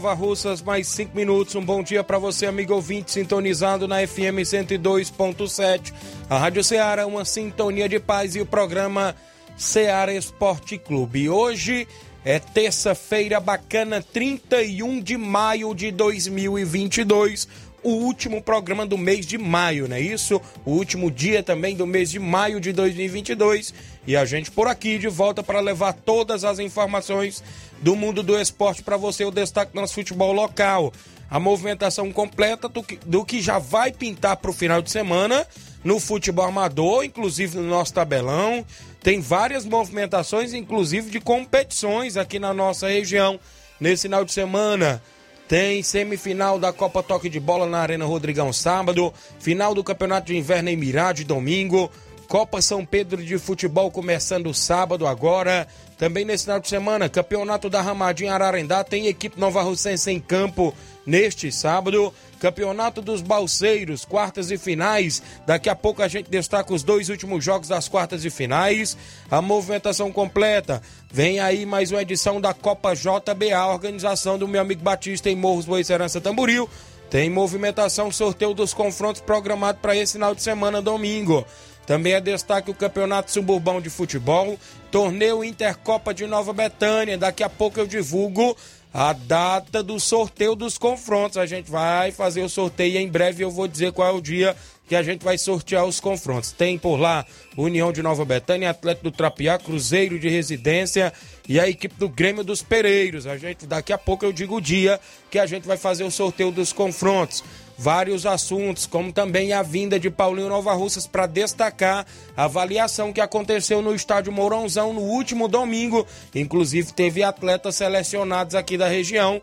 Nova Russas, mais 5 minutos. Um bom dia para você, amigo ouvinte, sintonizado na FM 102.7. A Rádio Ceará, uma sintonia de paz e o programa Ceará Esporte Clube. Hoje é terça-feira bacana, 31 de maio de 2022 o último programa do mês de maio, não é isso? O último dia também do mês de maio de 2022. E a gente por aqui de volta para levar todas as informações do mundo do esporte para você, o destaque do nosso futebol local. A movimentação completa do que, do que já vai pintar para o final de semana no futebol amador, inclusive no nosso tabelão. Tem várias movimentações, inclusive de competições aqui na nossa região nesse final de semana. Tem semifinal da Copa Toque de Bola na Arena Rodrigão sábado, final do Campeonato de Inverno em Mirade domingo, Copa São Pedro de Futebol começando sábado agora. Também nesse final de semana, Campeonato da Ramadinha Ararendá tem equipe Nova Russense em campo neste sábado. Campeonato dos Balseiros, quartas e finais. Daqui a pouco a gente destaca os dois últimos jogos das quartas e finais. A movimentação completa. Vem aí mais uma edição da Copa JBA, organização do meu amigo Batista em Morros Boicerança Tamboril. Tem movimentação, sorteio dos confrontos programado para esse final de semana, domingo. Também é destaque o Campeonato Suburbão de Futebol, Torneio Intercopa de Nova Betânia. Daqui a pouco eu divulgo a data do sorteio dos confrontos. A gente vai fazer o sorteio em breve eu vou dizer qual é o dia que a gente vai sortear os confrontos. Tem por lá União de Nova Betânia, Atlético do Trapiá, Cruzeiro de Residência e a equipe do Grêmio dos Pereiros. A gente daqui a pouco eu digo o dia que a gente vai fazer o sorteio dos confrontos vários assuntos, como também a vinda de Paulinho Nova Russas para destacar a avaliação que aconteceu no estádio Mourãozão no último domingo. Inclusive, teve atletas selecionados aqui da região.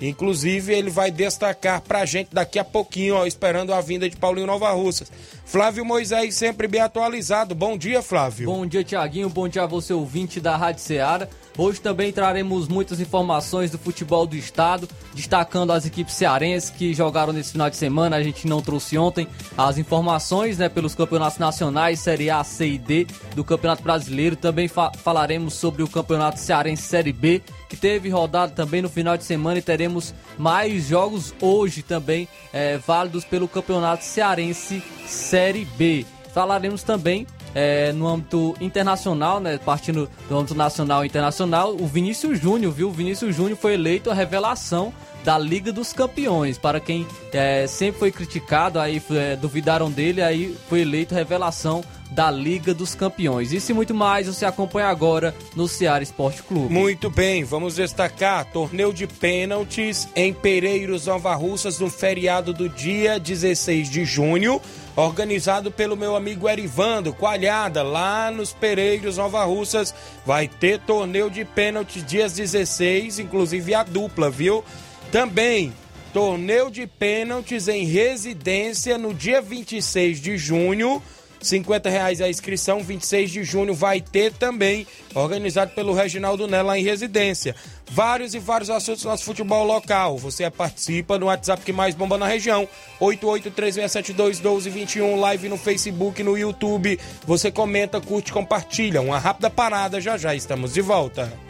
Inclusive, ele vai destacar pra gente daqui a pouquinho, ó, esperando a vinda de Paulinho Nova Russas. Flávio Moisés, sempre bem atualizado. Bom dia, Flávio. Bom dia, Tiaguinho. Bom dia a você, ouvinte da Rádio Ceará. Hoje também traremos muitas informações do futebol do estado, destacando as equipes cearenses que jogaram nesse final de semana. A gente não trouxe ontem as informações né, pelos campeonatos nacionais, Série A, C e D do Campeonato Brasileiro. Também fa falaremos sobre o Campeonato Cearense Série B, que teve rodada também no final de semana e teremos mais jogos hoje também é, válidos pelo Campeonato Cearense Série B. Falaremos também é, no âmbito internacional, né, partindo do âmbito nacional e internacional, o Vinícius Júnior, viu? O Vinícius Júnior foi eleito a revelação da Liga dos Campeões. Para quem é, sempre foi criticado, aí é, duvidaram dele, aí foi eleito revelação da Liga dos Campeões. Isso e muito mais você acompanha agora no Ceará Esporte Clube. Muito bem, vamos destacar torneio de pênaltis em Pereiros Nova Russas no feriado do dia 16 de junho organizado pelo meu amigo Erivando Coalhada, lá nos Pereiros Nova Russas. Vai ter torneio de pênaltis dias 16, inclusive a dupla, viu? Também torneio de pênaltis em residência no dia 26 de junho 50 reais a inscrição, 26 de junho vai ter também, organizado pelo Reginaldo Nela em residência. Vários e vários assuntos do nosso futebol local. Você participa no WhatsApp que mais bomba na região, 8836721221, live no Facebook, no YouTube. Você comenta, curte, compartilha. Uma rápida parada, já já estamos de volta.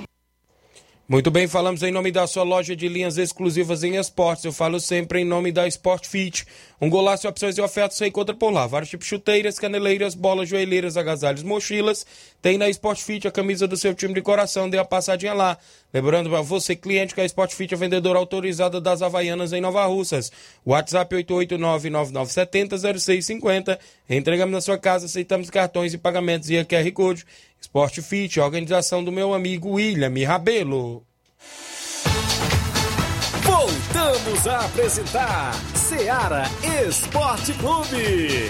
Muito bem, falamos em nome da sua loja de linhas exclusivas em esportes. Eu falo sempre em nome da Sport Fit. Um golaço, opções e ofertas você encontra por lá. Vários tipos de chuteiras, caneleiras, bolas, joelheiras, agasalhos, mochilas. Tem na Sport Fit a camisa do seu time de coração. Dê a passadinha lá. Lembrando para você, cliente, que a Sport Fit é vendedora autorizada das Havaianas em Nova Russas. WhatsApp 889-9970-0650. Entregamos na sua casa, aceitamos cartões e pagamentos e QR Code. Sport Fit, organização do meu amigo William Rabelo. Voltamos a apresentar Seara Esporte Clube.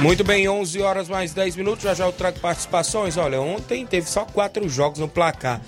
Muito bem, 11 horas mais 10 minutos. Já já eu trago participações. Olha, ontem teve só quatro jogos no placar.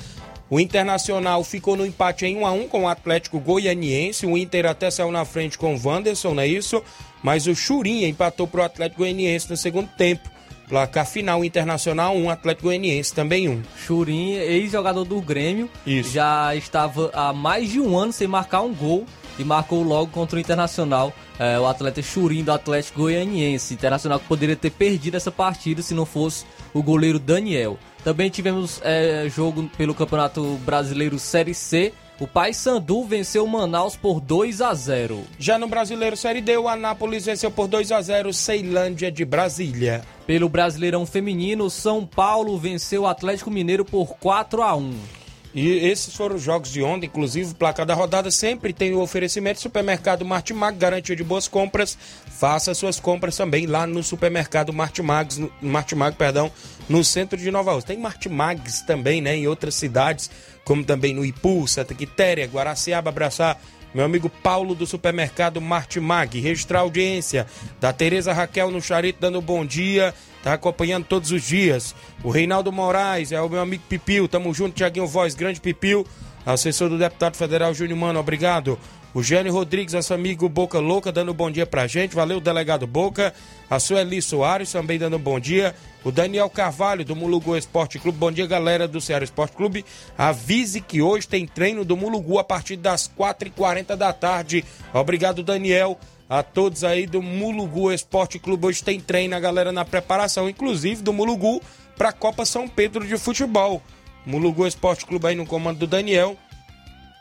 O Internacional ficou no empate em 1 a 1 com o Atlético Goianiense. O Inter até saiu na frente com o Wanderson, não é isso? Mas o Churinha empatou para o Atlético Goianiense no segundo tempo. Placar final Internacional 1, Atlético Goianiense também 1. Churin, ex-jogador do Grêmio, Isso. já estava há mais de um ano sem marcar um gol e marcou logo contra o Internacional, é, o atleta Churin do Atlético Goianiense. Internacional que poderia ter perdido essa partida se não fosse o goleiro Daniel. Também tivemos é, jogo pelo Campeonato Brasileiro Série C. O Paysandu venceu o Manaus por 2 a 0. Já no Brasileiro Série D, o Anápolis venceu por 2 a 0 Ceilândia de Brasília. Pelo Brasileirão Feminino, São Paulo venceu o Atlético Mineiro por 4 a 1. E esses foram os jogos de ontem, inclusive o placar da rodada sempre tem o oferecimento Supermercado Martimag, garantia de boas compras. Faça suas compras também lá no Supermercado Martimag, no, Martimag, perdão, no centro de Nova Rússia. Tem Martimags também, né, em outras cidades, como também no Ipu, Santa Quitéria, Guaraciaba, Abraçar. Meu amigo Paulo do supermercado Martimag, registrar a audiência da Tereza Raquel no Charito dando bom dia, tá acompanhando todos os dias. O Reinaldo Moraes é o meu amigo Pipil, tamo junto, Tiaguinho Voz, grande Pipil, assessor do deputado federal Júnior Mano, obrigado. O Gênio Rodrigues, nosso amigo Boca Louca, dando bom dia pra gente. Valeu, delegado Boca. A Sueli Soares também dando bom dia. O Daniel Carvalho, do Mulugu Esporte Clube. Bom dia, galera do Ceará Esporte Clube. Avise que hoje tem treino do Mulugu a partir das 4h40 da tarde. Obrigado, Daniel. A todos aí do Mulugu Esporte Clube. Hoje tem treino, a galera na preparação, inclusive do Mulugu, para a Copa São Pedro de Futebol. Mulugu Esporte Clube aí no comando do Daniel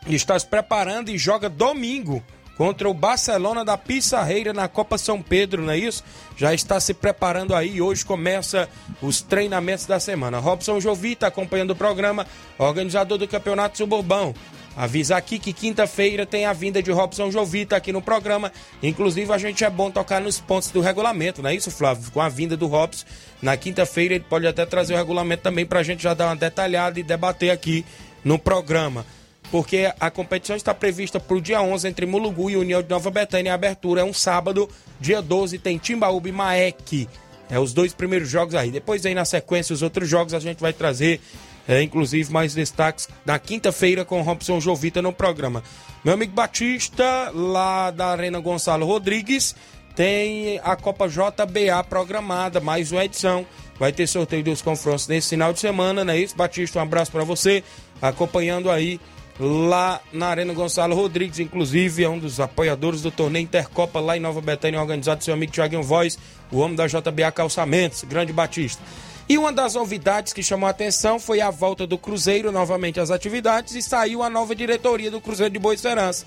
está se preparando e joga domingo contra o Barcelona da Pissarreira na Copa São Pedro, não é isso? Já está se preparando aí e hoje começa os treinamentos da semana. Robson Jovita acompanhando o programa, organizador do Campeonato Suburbão. Avisar aqui que quinta-feira tem a vinda de Robson Jovita aqui no programa. Inclusive, a gente é bom tocar nos pontos do regulamento, não é isso, Flávio? Com a vinda do Robson, na quinta-feira ele pode até trazer o regulamento também para a gente já dar uma detalhada e debater aqui no programa porque a competição está prevista para o dia 11 entre Mulugu e União de Nova Betânia. A abertura é um sábado, dia 12 tem Timbaúba e Maek. É os dois primeiros jogos aí. Depois aí na sequência os outros jogos a gente vai trazer, é, inclusive mais destaques na quinta-feira com Robson Jovita no programa. Meu amigo Batista, lá da Arena Gonçalo Rodrigues, tem a Copa JBA programada, mais uma edição. Vai ter sorteio dos confrontos nesse final de semana, não é isso? Batista, um abraço para você, acompanhando aí lá na Arena Gonçalo Rodrigues, inclusive é um dos apoiadores do torneio Intercopa lá em Nova Betânia, organizado seu amigo Thiaguinho Voz, o homem da JBA Calçamentos, grande Batista. E uma das novidades que chamou a atenção foi a volta do Cruzeiro novamente às atividades e saiu a nova diretoria do Cruzeiro de Boa Esperança.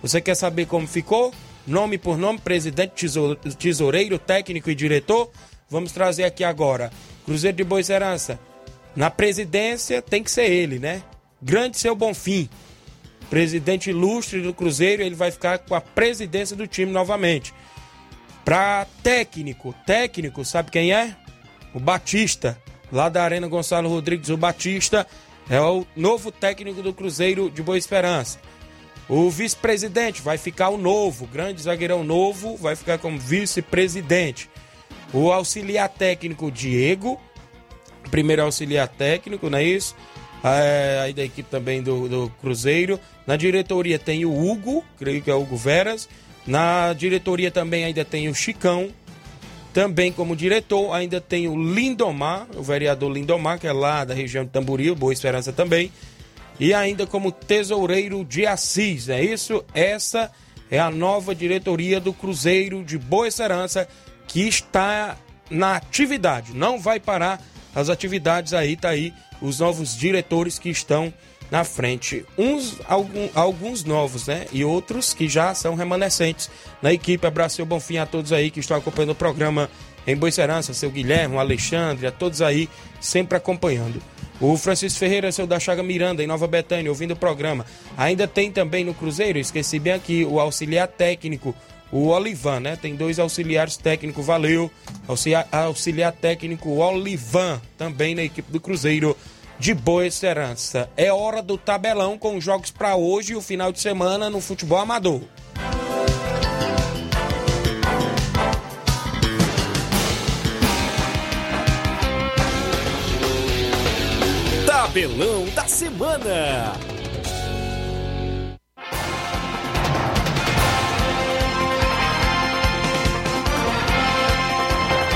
Você quer saber como ficou? Nome por nome, presidente, tesoureiro, técnico e diretor? Vamos trazer aqui agora. Cruzeiro de Boa Esperança. Na presidência tem que ser ele, né? Grande seu Bonfim, presidente ilustre do Cruzeiro, ele vai ficar com a presidência do time novamente. Para técnico, técnico, sabe quem é? O Batista, lá da Arena Gonçalo Rodrigues, o Batista é o novo técnico do Cruzeiro de Boa Esperança. O vice-presidente vai ficar o novo, grande zagueirão novo, vai ficar como vice-presidente. O auxiliar técnico Diego, primeiro auxiliar técnico, não é isso? É, aí da equipe também do, do Cruzeiro. Na diretoria tem o Hugo, creio que é o Hugo Veras. Na diretoria também ainda tem o Chicão. Também como diretor ainda tem o Lindomar, o vereador Lindomar, que é lá da região de Tamboril, Boa Esperança também e ainda como tesoureiro de Assis. É isso? Essa é a nova diretoria do Cruzeiro de Boa Esperança que está na atividade. Não vai parar as atividades aí, tá aí os novos diretores que estão na frente. Uns, algum, alguns novos, né? E outros que já são remanescentes na equipe. Abraço e bom fim a todos aí que estão acompanhando o programa em Boa Esperança, seu Guilherme, o Alexandre, a todos aí sempre acompanhando. O Francisco Ferreira, seu da Chaga Miranda, em Nova Betânia, ouvindo o programa. Ainda tem também no Cruzeiro, esqueci bem aqui, o auxiliar técnico, o Olivan, né? Tem dois auxiliares técnicos, valeu. Auxiliar, auxiliar técnico Olivan, também na equipe do Cruzeiro de Boa Esperança. É hora do tabelão com jogos para hoje e o final de semana no futebol amador. Tabelão da Semana.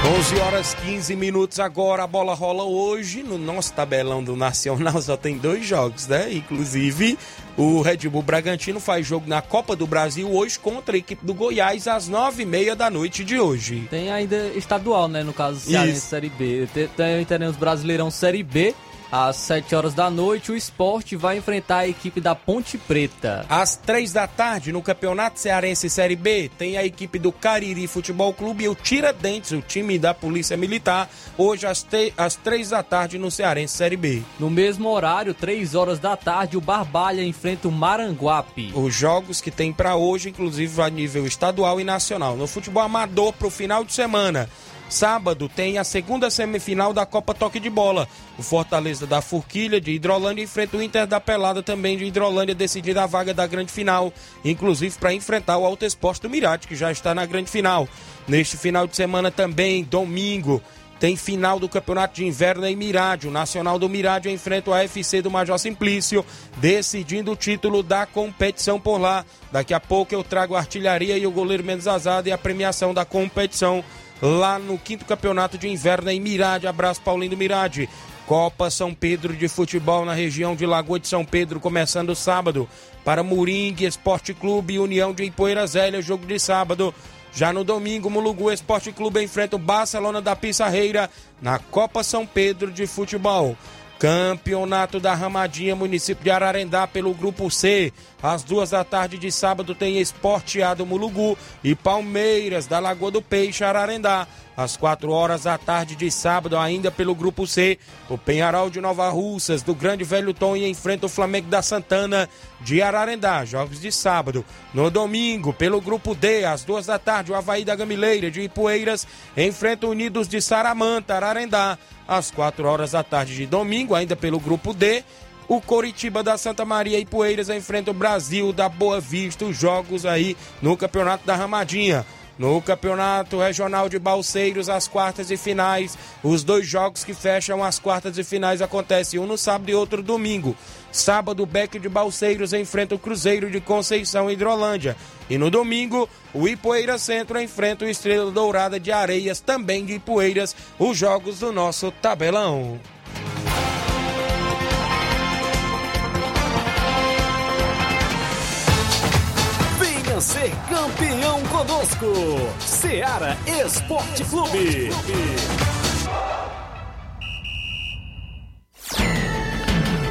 11 horas 15 minutos agora, a bola rola hoje no nosso tabelão do Nacional, só tem dois jogos, né? Inclusive, o Red Bull Bragantino faz jogo na Copa do Brasil hoje contra a equipe do Goiás às nove e meia da noite de hoje. Tem ainda estadual, né? No caso, Cearense Série B. Tem, tem, teremos Brasileirão Série B às 7 horas da noite, o esporte vai enfrentar a equipe da Ponte Preta. Às 3 da tarde, no Campeonato Cearense Série B, tem a equipe do Cariri Futebol Clube e o Tiradentes, o time da Polícia Militar, hoje às, te... às 3 da tarde no Cearense Série B. No mesmo horário, 3 horas da tarde, o Barbalha enfrenta o Maranguape. Os jogos que tem para hoje, inclusive a nível estadual e nacional. No futebol amador, para o final de semana. Sábado tem a segunda semifinal da Copa Toque de Bola. O Fortaleza da Forquilha de Hidrolândia enfrenta o Inter da Pelada também de Hidrolândia, decidida a vaga da grande final, inclusive para enfrentar o Alto Esporte do Mirate, que já está na grande final. Neste final de semana também, domingo, tem final do Campeonato de Inverno em Mirádio. O Nacional do Mirádio enfrenta o AFC do Major Simplício, decidindo o título da competição por lá. Daqui a pouco eu trago a artilharia e o goleiro menos azado e a premiação da competição lá no quinto campeonato de inverno em Mirade. Abraço, Paulinho do Mirade. Copa São Pedro de Futebol na região de Lagoa de São Pedro, começando sábado. Para Moringue Esporte Clube e União de Ipoeira Zélia, jogo de sábado. Já no domingo, Mulugu Esporte Clube enfrenta o Barcelona da Pissarreira na Copa São Pedro de Futebol. Campeonato da Ramadinha, município de Ararendá, pelo Grupo C. Às duas da tarde de sábado tem Esporteado Mulugu e Palmeiras da Lagoa do Peixe, Ararendá. Às quatro horas da tarde de sábado, ainda pelo Grupo C, o Penharol de Nova Russas, do Grande Velho Tom, enfrenta o Flamengo da Santana de Ararendá. Jogos de sábado. No domingo, pelo Grupo D, às duas da tarde, o Havaí da Gamileira de Ipueiras enfrenta o Unidos de Saramanta, Ararendá. Às quatro horas da tarde de domingo, ainda pelo Grupo D, o Coritiba da Santa Maria e Poeiras enfrenta o Brasil da Boa Vista, os jogos aí no Campeonato da Ramadinha. No Campeonato Regional de Balseiros, as quartas e finais, os dois jogos que fecham as quartas e finais acontecem um no sábado e outro domingo. Sábado, o Beck de Balseiros enfrenta o Cruzeiro de Conceição Hidrolândia. E no domingo, o Ipoeira Centro enfrenta o Estrela Dourada de Areias, também de Ipoeiras, os jogos do nosso tabelão. Ser campeão conosco, Seara Esporte Clube.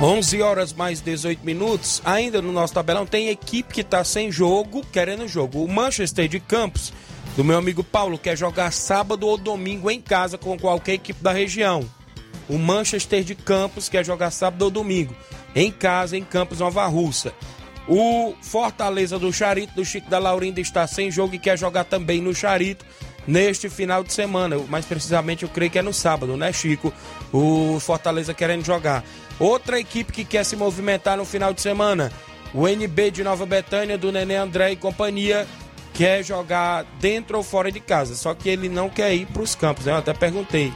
11 horas mais 18 minutos. Ainda no nosso tabelão tem equipe que está sem jogo, querendo jogo. O Manchester de Campos, do meu amigo Paulo, quer jogar sábado ou domingo em casa com qualquer equipe da região. O Manchester de Campos quer jogar sábado ou domingo em casa em Campos Nova Russa. O Fortaleza do Charito, do Chico da Laurinda, está sem jogo e quer jogar também no Charito neste final de semana. Mais precisamente, eu creio que é no sábado, né, Chico? O Fortaleza querendo jogar. Outra equipe que quer se movimentar no final de semana, o NB de Nova Betânia, do Nenê André e companhia, quer jogar dentro ou fora de casa. Só que ele não quer ir para os campos, né? Eu até perguntei.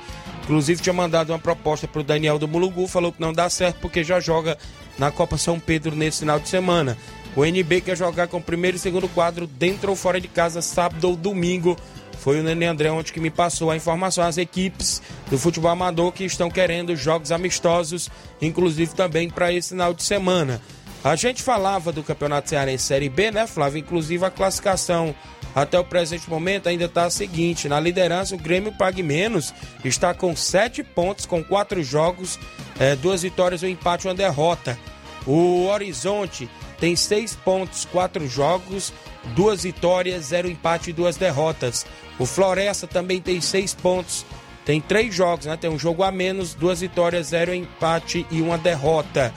Inclusive, tinha mandado uma proposta para o Daniel do Mulugu, falou que não dá certo porque já joga na Copa São Pedro nesse final de semana. O NB quer jogar com o primeiro e segundo quadro dentro ou fora de casa, sábado ou domingo. Foi o Nenê André ontem que me passou a informação. As equipes do futebol amador que estão querendo jogos amistosos, inclusive também para esse final de semana. A gente falava do Campeonato Cearense Série B, né, Flávio? Inclusive a classificação até o presente momento ainda está a seguinte: na liderança, o Grêmio Pague Menos está com sete pontos, com quatro jogos, é, duas vitórias, um empate e uma derrota. O Horizonte tem seis pontos, quatro jogos, duas vitórias, zero empate e duas derrotas. O Floresta também tem seis pontos, tem três jogos, né? Tem um jogo a menos, duas vitórias, zero empate e uma derrota.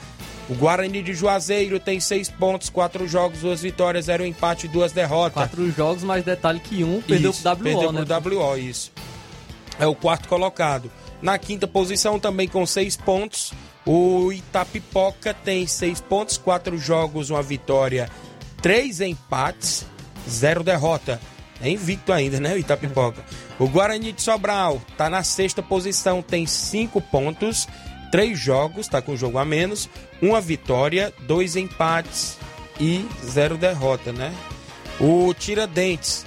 O Guarani de Juazeiro tem seis pontos, quatro jogos, duas vitórias, zero empate duas derrotas. Quatro jogos, mais detalhe que um perdeu isso, pro WO, perdeu né? pro WO, isso. É o quarto colocado. Na quinta posição, também com seis pontos, o Itapipoca tem seis pontos, quatro jogos, uma vitória, três empates, zero derrota. É invicto ainda, né, o Itapipoca? O Guarani de Sobral tá na sexta posição, tem cinco pontos, três jogos, tá com um jogo a menos, uma vitória, dois empates e zero derrota, né? O Tiradentes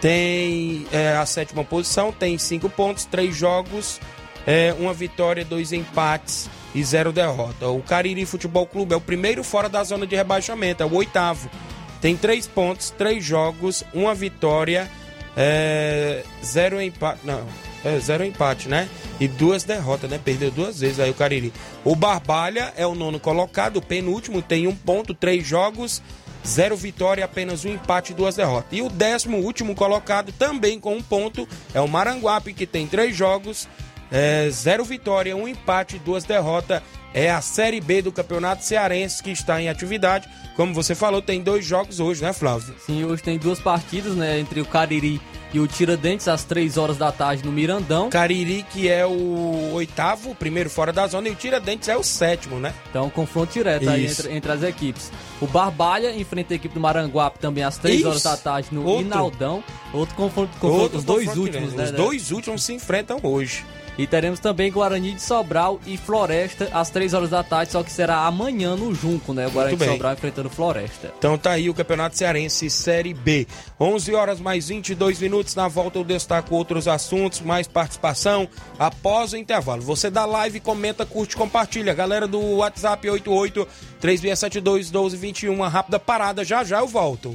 tem é, a sétima posição, tem cinco pontos, três jogos, é, uma vitória, dois empates e zero derrota. O Cariri Futebol Clube é o primeiro fora da zona de rebaixamento, é o oitavo. Tem três pontos, três jogos, uma vitória, é, zero empate. Não, é zero empate, né? E duas derrotas, né? Perdeu duas vezes aí o Cariri. O Barbalha é o nono colocado, penúltimo tem um ponto, três jogos, zero vitória, apenas um empate e duas derrotas. E o décimo último colocado, também com um ponto, é o Maranguape, que tem três jogos, é, zero vitória, um empate e duas derrotas. É a Série B do Campeonato Cearense que está em atividade. Como você falou, tem dois jogos hoje, né, Flávio? Sim, hoje tem duas partidas, né? Entre o Cariri e o Tiradentes, às três horas da tarde no Mirandão. Cariri, que é o oitavo, o primeiro fora da zona, e o Tiradentes é o sétimo, né? Então, confronto direto aí Isso. entre, entre as equipes. O Barbalha enfrenta a equipe do Maranguape também às três Isso. horas da tarde no Outro. Inaldão. Outro confronto, confronto Outro os dois confronto últimos, né? Os né? dois últimos se enfrentam hoje. E teremos também Guarani de Sobral e Floresta às 3 horas da tarde, só que será amanhã no Junco, né? O Guarani de. Sobral enfrentando Floresta. Então tá aí o Campeonato Cearense Série B. 11 horas mais 22 minutos. Na volta eu destaco outros assuntos, mais participação após o intervalo. Você dá live, comenta, curte, compartilha. Galera do WhatsApp 88 3672 1221. Uma rápida parada. Já já eu volto.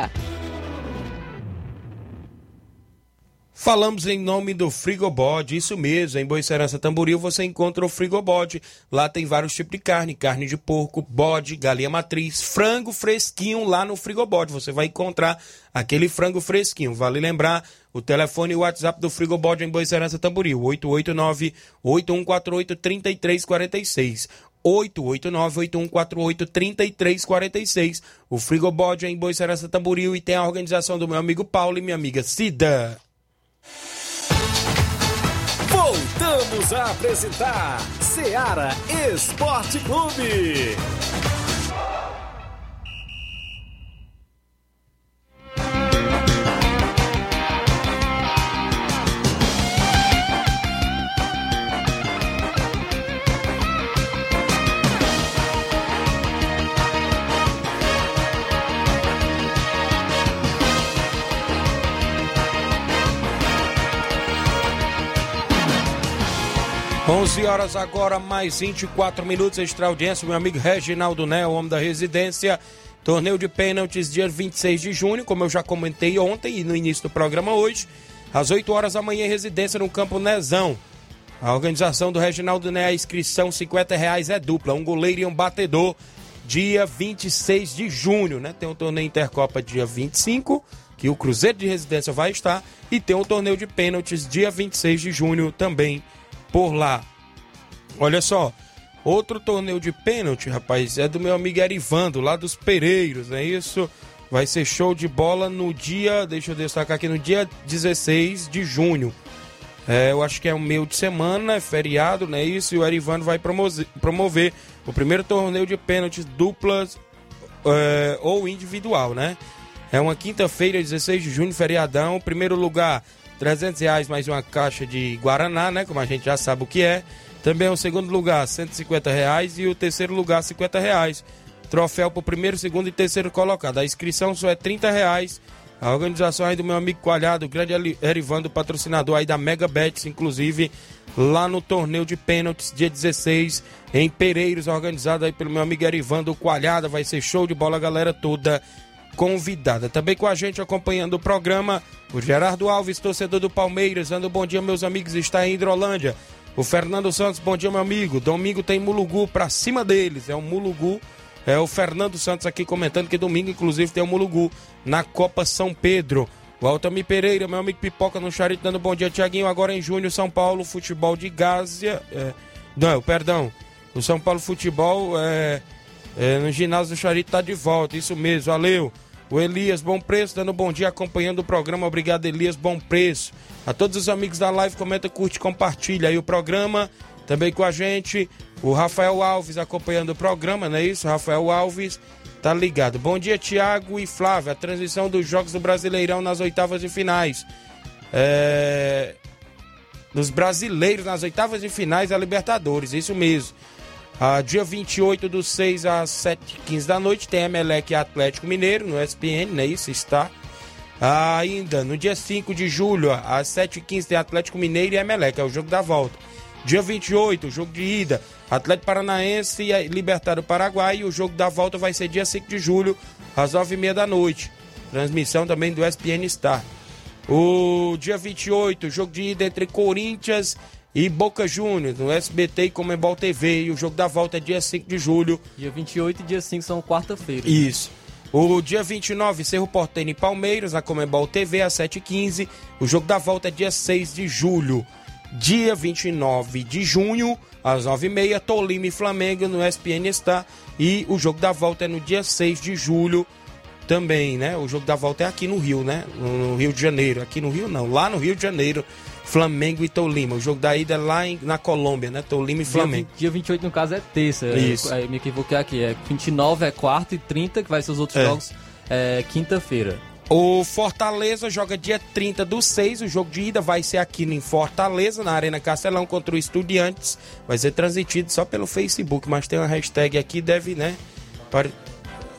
Falamos em nome do Frigobode, isso mesmo, em Boicerança Tamboril você encontra o Frigobode. Lá tem vários tipos de carne, carne de porco, bode, galinha matriz, frango fresquinho lá no Frigobode. Você vai encontrar aquele frango fresquinho. Vale lembrar o telefone e o WhatsApp do Frigobode em Boicerança Tamboril, 889-8148-3346. 889-8148-3346. O Frigobode é em Boicerança Tamboril e tem a organização do meu amigo Paulo e minha amiga Cida. Voltamos a apresentar Seara Esporte Clube. Horas agora, mais 24 minutos, extra audiência, meu amigo Reginaldo Né, o homem da residência. Torneio de pênaltis, dia 26 de junho, como eu já comentei ontem e no início do programa hoje, às 8 horas da manhã, residência no Campo Nezão. A organização do Reginaldo Né, a inscrição 50 reais é dupla, um goleiro e um batedor, dia 26 de junho, né? Tem um torneio Intercopa dia 25, que o Cruzeiro de Residência vai estar, e tem um torneio de pênaltis dia 26 de junho também por lá. Olha só, outro torneio de pênalti, rapaz, é do meu amigo Erivando, lá dos Pereiros, não é isso? Vai ser show de bola no dia, deixa eu destacar aqui, no dia 16 de junho. É, eu acho que é um meio de semana, é feriado, não é isso? E o Erivando vai promover, promover o primeiro torneio de pênaltis duplas é, ou individual, né? É uma quinta-feira, 16 de junho, feriadão. Primeiro lugar, 300 reais mais uma caixa de Guaraná, né? Como a gente já sabe o que é. Também o segundo lugar, 150 reais. E o terceiro lugar, 50 reais. Troféu para o primeiro, segundo e terceiro colocado. A inscrição só é 30 reais. A organização aí do meu amigo Coalhado, o grande Erivando, patrocinador aí da Mega Bets, inclusive lá no torneio de pênaltis, dia 16, em Pereiros, organizado aí pelo meu amigo Erivando Coalhada. Vai ser show de bola, a galera toda convidada. Também com a gente acompanhando o programa, o Gerardo Alves, torcedor do Palmeiras, dando bom dia, meus amigos, está em Hidrolândia. O Fernando Santos, bom dia, meu amigo. Domingo tem Mulugu pra cima deles. É o Mulugu. É o Fernando Santos aqui comentando que domingo, inclusive, tem o Mulugu na Copa São Pedro. O Altamir Pereira, meu amigo Pipoca no Charito, dando bom dia, Tiaguinho. Agora em junho, São Paulo, futebol de Gásia. É, não, perdão. O São Paulo Futebol é, é, no ginásio do Charito tá de volta. Isso mesmo, valeu. O Elias Bom Preço dando bom dia, acompanhando o programa. Obrigado, Elias Bom Preço. A todos os amigos da live, comenta, curte, compartilha aí o programa. Também com a gente, o Rafael Alves acompanhando o programa, não é isso? Rafael Alves tá ligado. Bom dia, Tiago e Flávia. A transmissão dos Jogos do Brasileirão nas oitavas de finais. É... Dos brasileiros nas oitavas de finais da Libertadores, isso mesmo. Ah, dia 28 do 6 às 7h15 da noite tem Emelec e Atlético Mineiro no SPN, não é isso? Está. Ah, ainda no dia 5 de julho, às 7h15 tem Atlético Mineiro e Emelec, é o jogo da volta. Dia 28, jogo de ida, Atlético Paranaense e Libertário Paraguai. E o jogo da volta vai ser dia 5 de julho, às 9h30 da noite. Transmissão também do SPN Star. O dia 28, jogo de ida entre Corinthians e Boca Juniors, no SBT e Comembol TV. E o jogo da volta é dia 5 de julho. Dia 28 e dia 5 são quarta-feira. Isso. O dia 29, Cerro Porteño e Palmeiras, na Comembol TV, às 7h15. O jogo da volta é dia 6 de julho. Dia 29 de junho, às 9h30, Tolima e Flamengo no SPN Star. E o jogo da volta é no dia 6 de julho também, né? O jogo da volta é aqui no Rio, né? No Rio de Janeiro. Aqui no Rio não, lá no Rio de Janeiro. Flamengo e Tolima. O jogo da ida é lá em, na Colômbia, né? Tolima e Flamengo. Dia, dia 28, no caso, é terça. Isso. Aí me equivoquei aqui. É 29 é quarta e 30, que vai ser os outros É. jogos, é quinta-feira. O Fortaleza joga dia 30 do 6. O jogo de ida vai ser aqui em Fortaleza, na Arena Castelão, contra o Estudiantes. Vai ser transmitido só pelo Facebook, mas tem uma hashtag aqui, deve, né? Pare-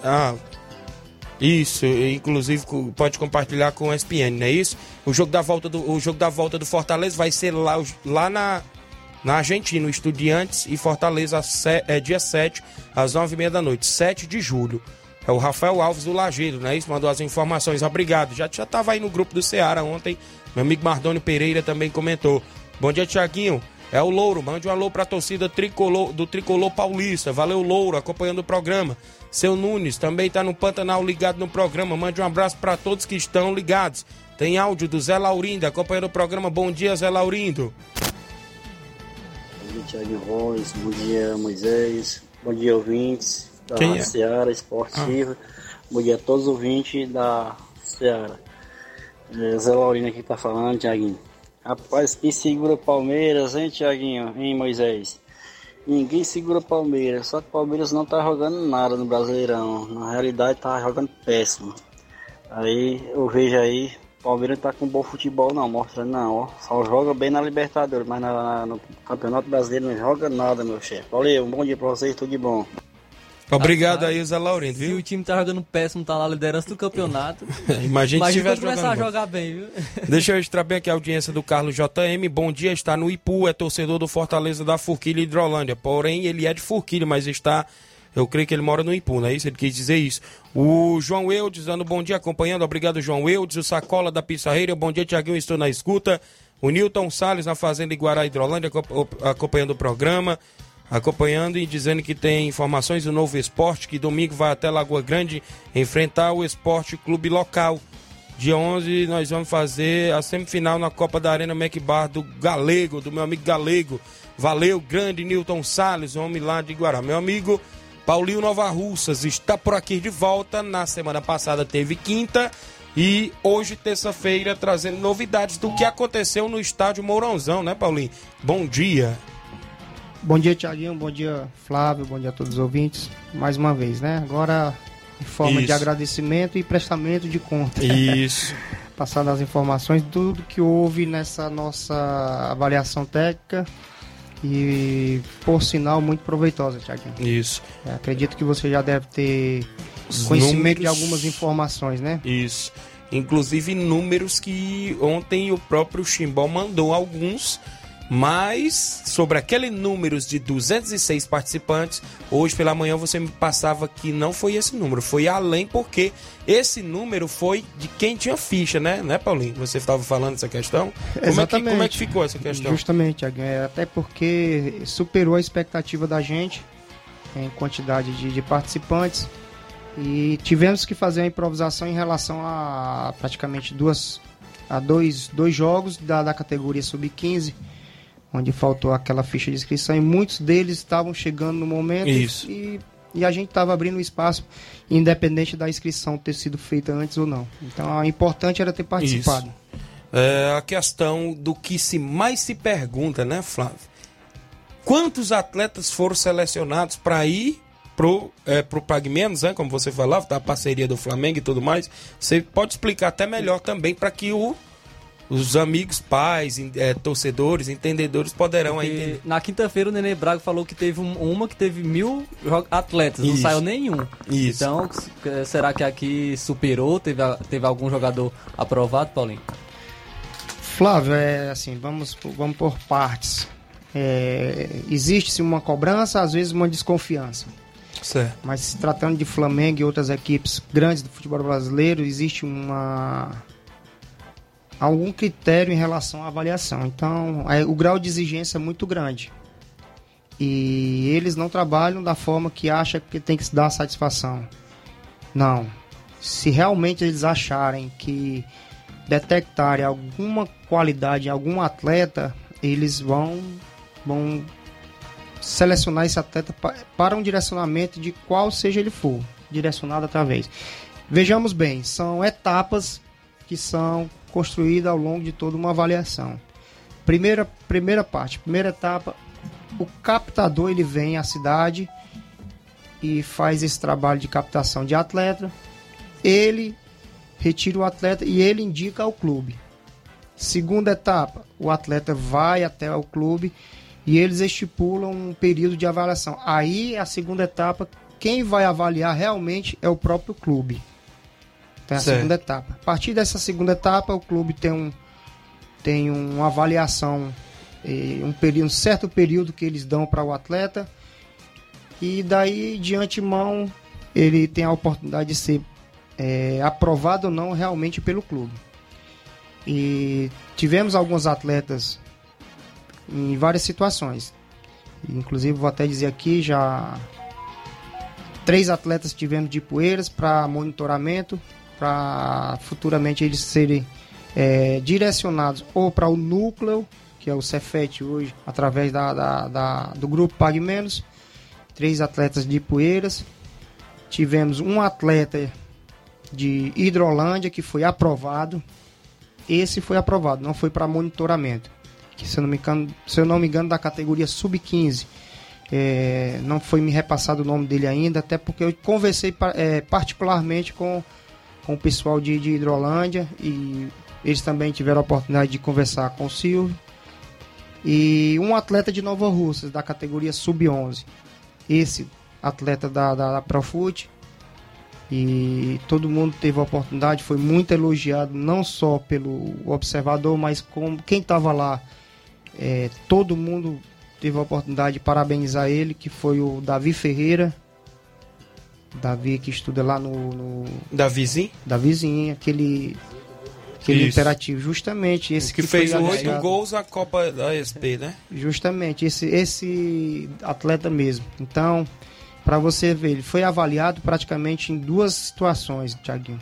Ah, isso, inclusive pode compartilhar com o SPN, não é isso? O jogo da volta do, o jogo da volta do Fortaleza vai ser lá, lá na, na Argentina, Estudiantes e Fortaleza, se- é, dia 7, às 9h30 da noite, 7 de julho. É o Rafael Alves do Lagedo, não é isso? Mandou as informações, obrigado. Já já estava aí no grupo do Ceará ontem, meu amigo Mardônio Pereira também comentou. Bom dia, Tiaguinho. É o Louro, mande um alô pra torcida tricolor, do Tricolor Paulista. Valeu, Louro, acompanhando o programa. Seu Nunes também tá no Pantanal ligado no programa. Mande um abraço para todos que estão ligados. Tem áudio do Zé Laurindo acompanhando o programa. Bom dia, Zé Laurindo. Bom dia, Thiago Royce. Bom dia, Moisés. Bom dia, ouvintes da Quem é? Seara Esportiva. Bom dia a todos os ouvintes da Seara. É, Zé Laurino aqui tá falando, Tiaguinho. Rapaz, quem segura o Palmeiras, hein, Tiaguinho? Hein, Moisés? Ninguém segura o Palmeiras, só que o Palmeiras não tá jogando nada no Brasileirão. Na realidade, tá jogando péssimo. Aí eu vejo aí, o Palmeiras tá com bom futebol não, mostra não, ó. Só joga bem na Libertadores, mas na- na- no Campeonato Brasileiro não joga nada, meu chefe. Valeu, um bom dia pra vocês, tudo de bom. Obrigado aí, Zé Laurindo, Se viu? o time tá jogando péssimo, tá lá na liderança do campeonato. Imagina se quando começar jogando a jogar bem, viu? Deixa eu registrar bem aqui a audiência do Carlos JM. Bom dia, está no Ipu, é torcedor do Fortaleza da Forquilha Hidrolândia. Porém, ele é de Forquilha, mas está. Eu creio que ele mora no Ipu, não é isso? Ele quis dizer isso. O João Eudes dando bom dia, acompanhando. Obrigado, João Eudes. O Sacola da Pissarreira. Bom dia, Tiaguinho. Estou na escuta. O Newton Salles na Fazenda Iguará Hidrolândia, acom- acompanhando o programa. Acompanhando e dizendo que tem informações do novo esporte, que domingo vai até Lagoa Grande enfrentar o Esporte Clube Local. Dia 11 nós vamos fazer a semifinal na Copa da Arena Macbar do Galego, do meu amigo Galego. Valeu, grande Newton Salles, homem lá de Guará. Meu amigo Paulinho Nova Russas está por aqui de volta. Na semana passada teve quinta e hoje, terça-feira, trazendo novidades do que aconteceu no estádio Mourãozão, né, Paulinho? Bom dia. Bom dia, Tiaguinho. Bom dia, Flávio. Bom dia a todos os ouvintes. Mais uma vez, né? Agora em forma de Isso. agradecimento e prestamento de conta. Isso. Passando as informações, tudo que houve nessa nossa avaliação técnica e, por sinal, muito proveitosa, Tiaguinho. Isso. É, acredito que você já deve ter Os conhecimento de números- algumas informações, né? Isso. Inclusive números que ontem o próprio Chimbó mandou alguns, mas sobre aquele números de 206 participantes, hoje pela manhã você me passava que não foi esse número, foi além porque esse número foi de quem tinha ficha, né, né, Paulinho? Você estava falando essa questão? Como é, que, como é que ficou essa questão? Justamente. É, até porque superou a expectativa da gente em quantidade de, de participantes e tivemos que fazer uma improvisação em relação a praticamente duas a dois, dois jogos da, da categoria sub-15 onde faltou aquela ficha de inscrição e muitos deles estavam chegando no momento Isso. e, e a gente estava abrindo espaço independente da inscrição ter sido feita antes ou não então o importante era ter participado É a questão do que se mais se pergunta, né, Flávio? Quantos atletas foram selecionados para ir pro, é, pro Pague Menos, né? Como você falava, da parceria do Flamengo e tudo mais. Você pode explicar até melhor também para que o, os amigos, pais, é, torcedores, entendedores poderão aí entender. na quinta-feira o Nenê Braga falou que teve um- uma que teve mil atletas, não Isso. saiu nenhum. Isso. Então, s- será que aqui superou? Teve, teve algum jogador aprovado, Paulinho? Flávio, é assim, vamos, por- vamos por partes. É, Existe-se uma cobrança, às vezes uma desconfiança. Certo. Mas se tratando de Flamengo e outras equipes grandes do futebol brasileiro, existe uma algum critério em relação à avaliação. Então, é, o grau de exigência é muito grande. E eles não trabalham da forma que acha que tem que se dar satisfação. Não. Se realmente eles acharem que detectarem alguma qualidade em algum atleta, eles vão vão selecionar esse atleta pa- para um direcionamento de qual seja ele for, direcionado através. Vejamos bem, são etapas que são construídas ao longo de toda uma avaliação. Primeira, primeira parte, primeira etapa, o captador ele vem à cidade e faz esse trabalho de captação de atleta. Ele retira o atleta e ele indica ao clube. Segunda etapa, o atleta vai até o clube e eles estipulam um período de avaliação. Aí, a segunda etapa, quem vai avaliar realmente é o próprio clube. É a Certo. segunda etapa. A partir dessa segunda etapa, o clube tem, um, tem uma avaliação, eh, um, período, um certo período que eles dão para o atleta. E daí, de antemão, ele tem a oportunidade de ser eh, aprovado ou não realmente pelo clube. E tivemos alguns atletas em várias situações. Inclusive, vou até dizer aqui, já três atletas tivemos de poeiras para monitoramento, para futuramente eles serem é, direcionados ou para o núcleo, que é o Cefet hoje, através da, da- da- do grupo Pague Menos. Três atletas de poeiras. Tivemos um atleta de Hidrolândia que foi aprovado. Esse foi aprovado, não foi para monitoramento que se eu não me engano, se eu não me engano da categoria sub-15. É, não foi me repassado o nome dele ainda, até porque eu conversei é, particularmente com, com o pessoal de, de Hidrolândia e eles também tiveram a oportunidade de conversar com o Silvio. E um atleta de Nova Russas, da categoria sub-11. Esse atleta da, da, da Profute. E todo mundo teve a oportunidade, foi muito elogiado, não só pelo observador, mas como quem estava lá. É, todo mundo teve a oportunidade de parabenizar ele, que foi o Davi Ferreira. Davi que estuda lá no. no Davizinho? Davizinho, aquele. Aquele Isso. imperativo, justamente. Esse Que, que, fez oito gols na Copa da SP, né? Justamente, esse, esse atleta mesmo. Então, para você ver, ele foi avaliado praticamente em duas situações, Thiaguinho.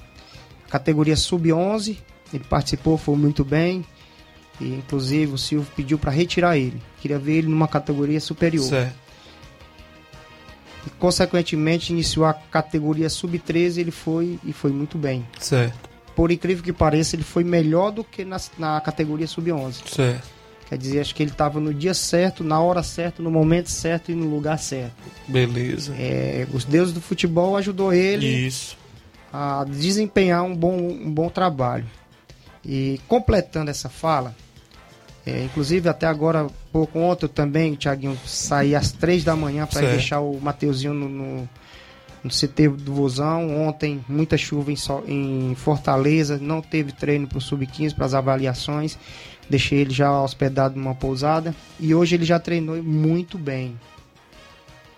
Categoria sub-11, ele participou, foi muito bem. E, inclusive, o Silvio pediu para retirar ele. Queria ver ele numa categoria superior. Certo. E, consequentemente, iniciou a categoria sub-13, ele foi e foi muito bem. Certo. Por incrível que pareça, ele foi melhor do que na, na categoria sub-11. Certo. Quer dizer, acho que ele estava no dia certo, na hora certa, no momento certo e no lugar certo. Beleza. É, os deuses do futebol ajudou ele Isso. a desempenhar um bom, um bom trabalho. E completando essa fala, é, inclusive até agora, pouco ontem eu também, Thiaguinho, saí às três da manhã para deixar o Mateuzinho no, no, no CT do Vozão. Ontem, muita chuva em, em Fortaleza, não teve treino para o Sub-15, para as avaliações. Deixei ele já hospedado numa pousada. E hoje ele já treinou muito bem.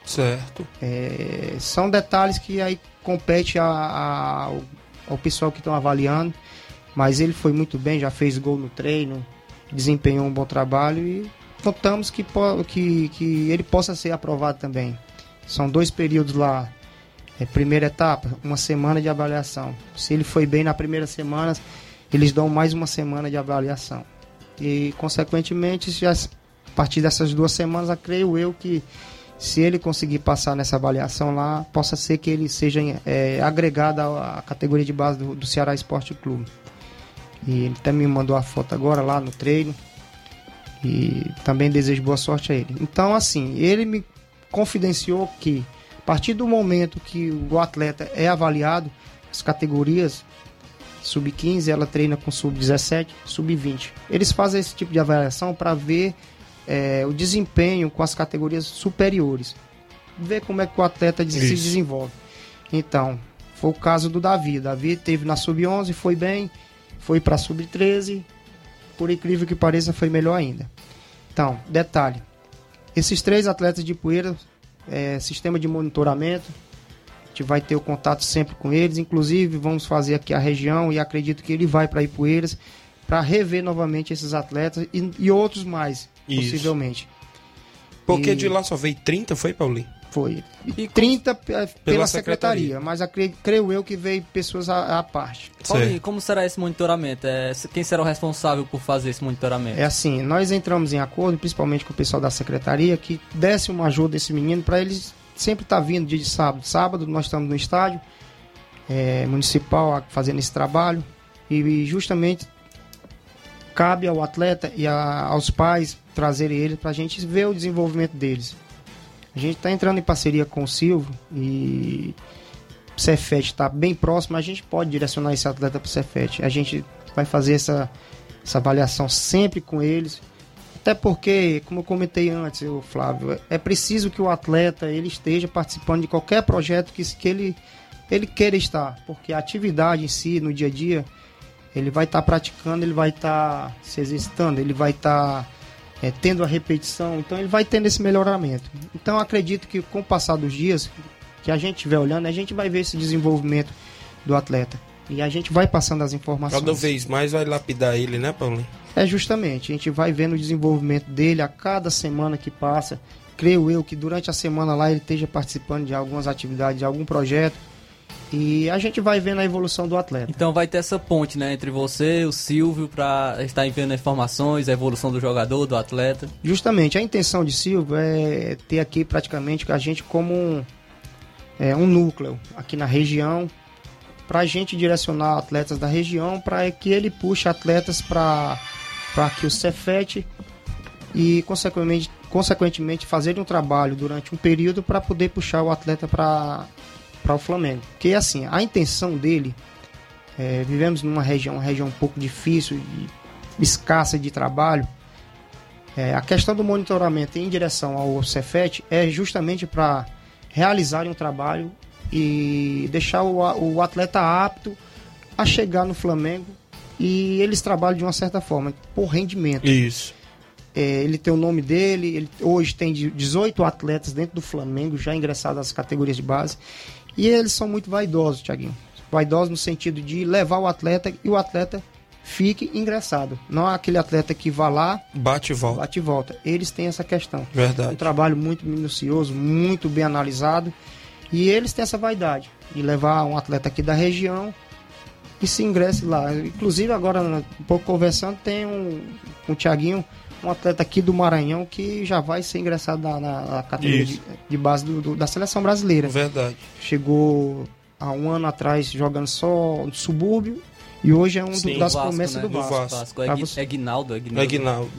Certo. É, são detalhes que aí compete a- a- ao pessoal que estão avaliando. Mas ele foi muito bem, já fez gol no treino, desempenhou um bom trabalho e contamos que, que, que ele possa ser aprovado também. São dois períodos lá. É, primeira etapa, uma semana de avaliação. Se ele foi bem na primeira semana, eles dão mais uma semana de avaliação. E, consequentemente, já, a partir dessas duas semanas, creio eu que se ele conseguir passar nessa avaliação lá, possa ser que ele seja é, agregado à à categoria de base do, do Ceará Esporte Clube. E ele até me mandou a foto agora lá no treino. E também desejo boa sorte a ele. Então, assim, ele me confidenciou que a partir do momento que o atleta é avaliado, as categorias sub-15, ela treina com sub-17, sub-20. Eles fazem esse tipo de avaliação para ver é, o desempenho com as categorias superiores. Ver como é que o atleta de- se Isso. desenvolve. Então, foi o caso do Davi. Davi teve na sub-11, foi bem, foi para sub-13, por incrível que pareça, foi melhor ainda. Então, detalhe: esses três atletas de poeira, é, sistema de monitoramento, a gente vai ter o contato sempre com eles. Inclusive, vamos fazer aqui a região e acredito que ele vai para Ipueiras para rever novamente esses atletas e, e outros mais, Isso. possivelmente. Porque E- de lá só veio 30, foi, Paulinho? Foi. E 30 pe- pela, Pela secretaria, secretaria. mas acre- creio eu que veio pessoas à, à parte. Paulinho, como será esse monitoramento? É, quem será o responsável por fazer esse monitoramento? É assim, nós entramos em acordo, principalmente com o pessoal da secretaria, que desse uma ajuda a esse menino para eles sempre estar vindo dia de sábado. Sábado nós estamos no estádio é, municipal a- fazendo esse trabalho e justamente cabe ao atleta e a- aos pais trazerem ele para a gente ver o desenvolvimento deles. A gente está entrando em parceria com o Silvio e o Cefet está bem próximo, a gente pode direcionar esse atleta para o Cefet. A gente vai fazer essa, essa avaliação sempre com eles. Até porque, como eu comentei antes, o Flávio, é preciso que o atleta ele esteja participando de qualquer projeto que, que ele, ele queira estar, porque a atividade em si, no dia a dia, ele vai estar praticando, ele vai estar se exercitando, ele vai estar é, tendo a repetição, então ele vai tendo esse melhoramento. Então eu acredito que com o passar dos dias, que a gente estiver olhando, a gente vai ver esse desenvolvimento do atleta. E a gente vai passando as informações. Cada vez mais vai lapidar ele, né, Paulinho? É justamente, a gente vai vendo o desenvolvimento dele a cada semana que passa. Creio eu que durante a semana lá ele esteja participando de algumas atividades, de algum projeto. E a gente vai vendo a evolução do atleta. Então vai ter essa ponte, né, entre você e o Silvio pra estar enviando informações, a evolução do jogador, do atleta. Justamente, a intenção de Silvio é ter aqui praticamente a gente como um, é, um núcleo aqui na região, para a gente direcionar atletas da região, para que ele puxe atletas para que o Cefet e consequentemente, consequentemente fazer um trabalho durante um período para poder puxar o atleta para o Flamengo. Porque assim, a intenção dele, é, vivemos numa região, uma região um pouco difícil, e escassa de trabalho, é, a questão do monitoramento em direção ao Cefet é justamente para realizarem um trabalho e deixar o, o atleta apto a chegar no Flamengo e eles trabalham de uma certa forma, por rendimento. Isso. É, ele tem o nome dele, ele hoje tem de- 18 atletas dentro do Flamengo, já ingressados às categorias de base. E eles são muito vaidosos, Thiaguinho. Vaidosos no sentido de levar o atleta e o atleta fique ingressado. Não é aquele atleta que vá lá, Bate e volta. bate e volta. Eles têm essa questão. Verdade. Um trabalho muito minucioso, muito bem analisado. E eles têm essa vaidade de levar um atleta aqui da região e se ingresse lá. Inclusive, agora, um pouco conversando, tem um, um Tiaguinho, um atleta aqui do Maranhão que já vai ser ingressado na, na- na categoria de, de base do- do- da seleção brasileira. Verdade. Chegou há um ano atrás jogando só no subúrbio e hoje é um do- Sim. das Vasco, promessas né? do Do Vasco. Vasco. É, Gui- você- é Guinaldo, é Guinaldo. Aguinaldo.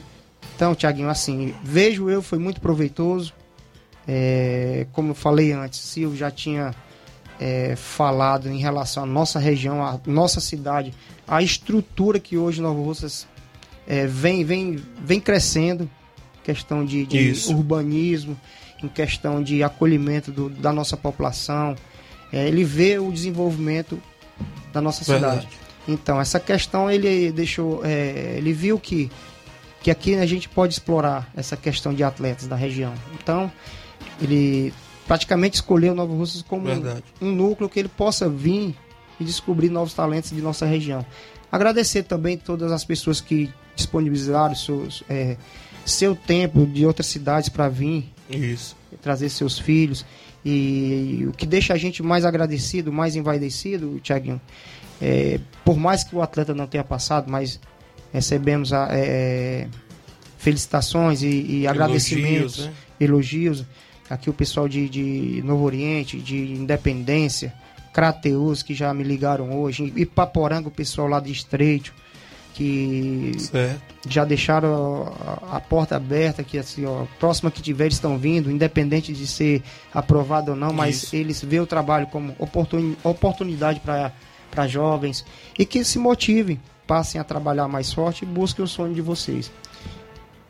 Então, Tiaguinho, assim, vejo eu, foi muito proveitoso. É, como eu falei antes, Silvio já tinha é, falado em relação à nossa região, à nossa cidade, a estrutura que hoje Nova Russas é, vem, vem, vem crescendo, questão de, de urbanismo, em questão de acolhimento do- da nossa população. É, ele vê o desenvolvimento da nossa Verdade. cidade. Então, essa questão ele deixou. é, ele viu que, que aqui a gente pode explorar essa questão de atletas da região. Então, ele praticamente escolheu Nova Russas como Verdade. um núcleo que ele possa vir e descobrir novos talentos de nossa região. Agradecer também todas as pessoas que disponibilizaram seus, é, seu tempo de outras cidades para vir Isso. trazer seus filhos. E o que deixa a gente mais agradecido, mais envaidecido, Tiaguinho, é, por mais que o atleta não tenha passado, mas recebemos a- é, felicitações e, e agradecimentos, né? elogios. Aqui o pessoal de, de Novo Oriente, de Independência, Crateus, que já me ligaram hoje, e Paporanga, o pessoal lá de Estreito, que Certo. já deixaram a, a porta aberta que assim, ó, próxima que tiver eles estão vindo, independente de ser aprovado ou não, mas Isso. eles veem o trabalho como oportuni- oportunidade para jovens e que se motivem, passem a trabalhar mais forte e busquem o sonho de vocês.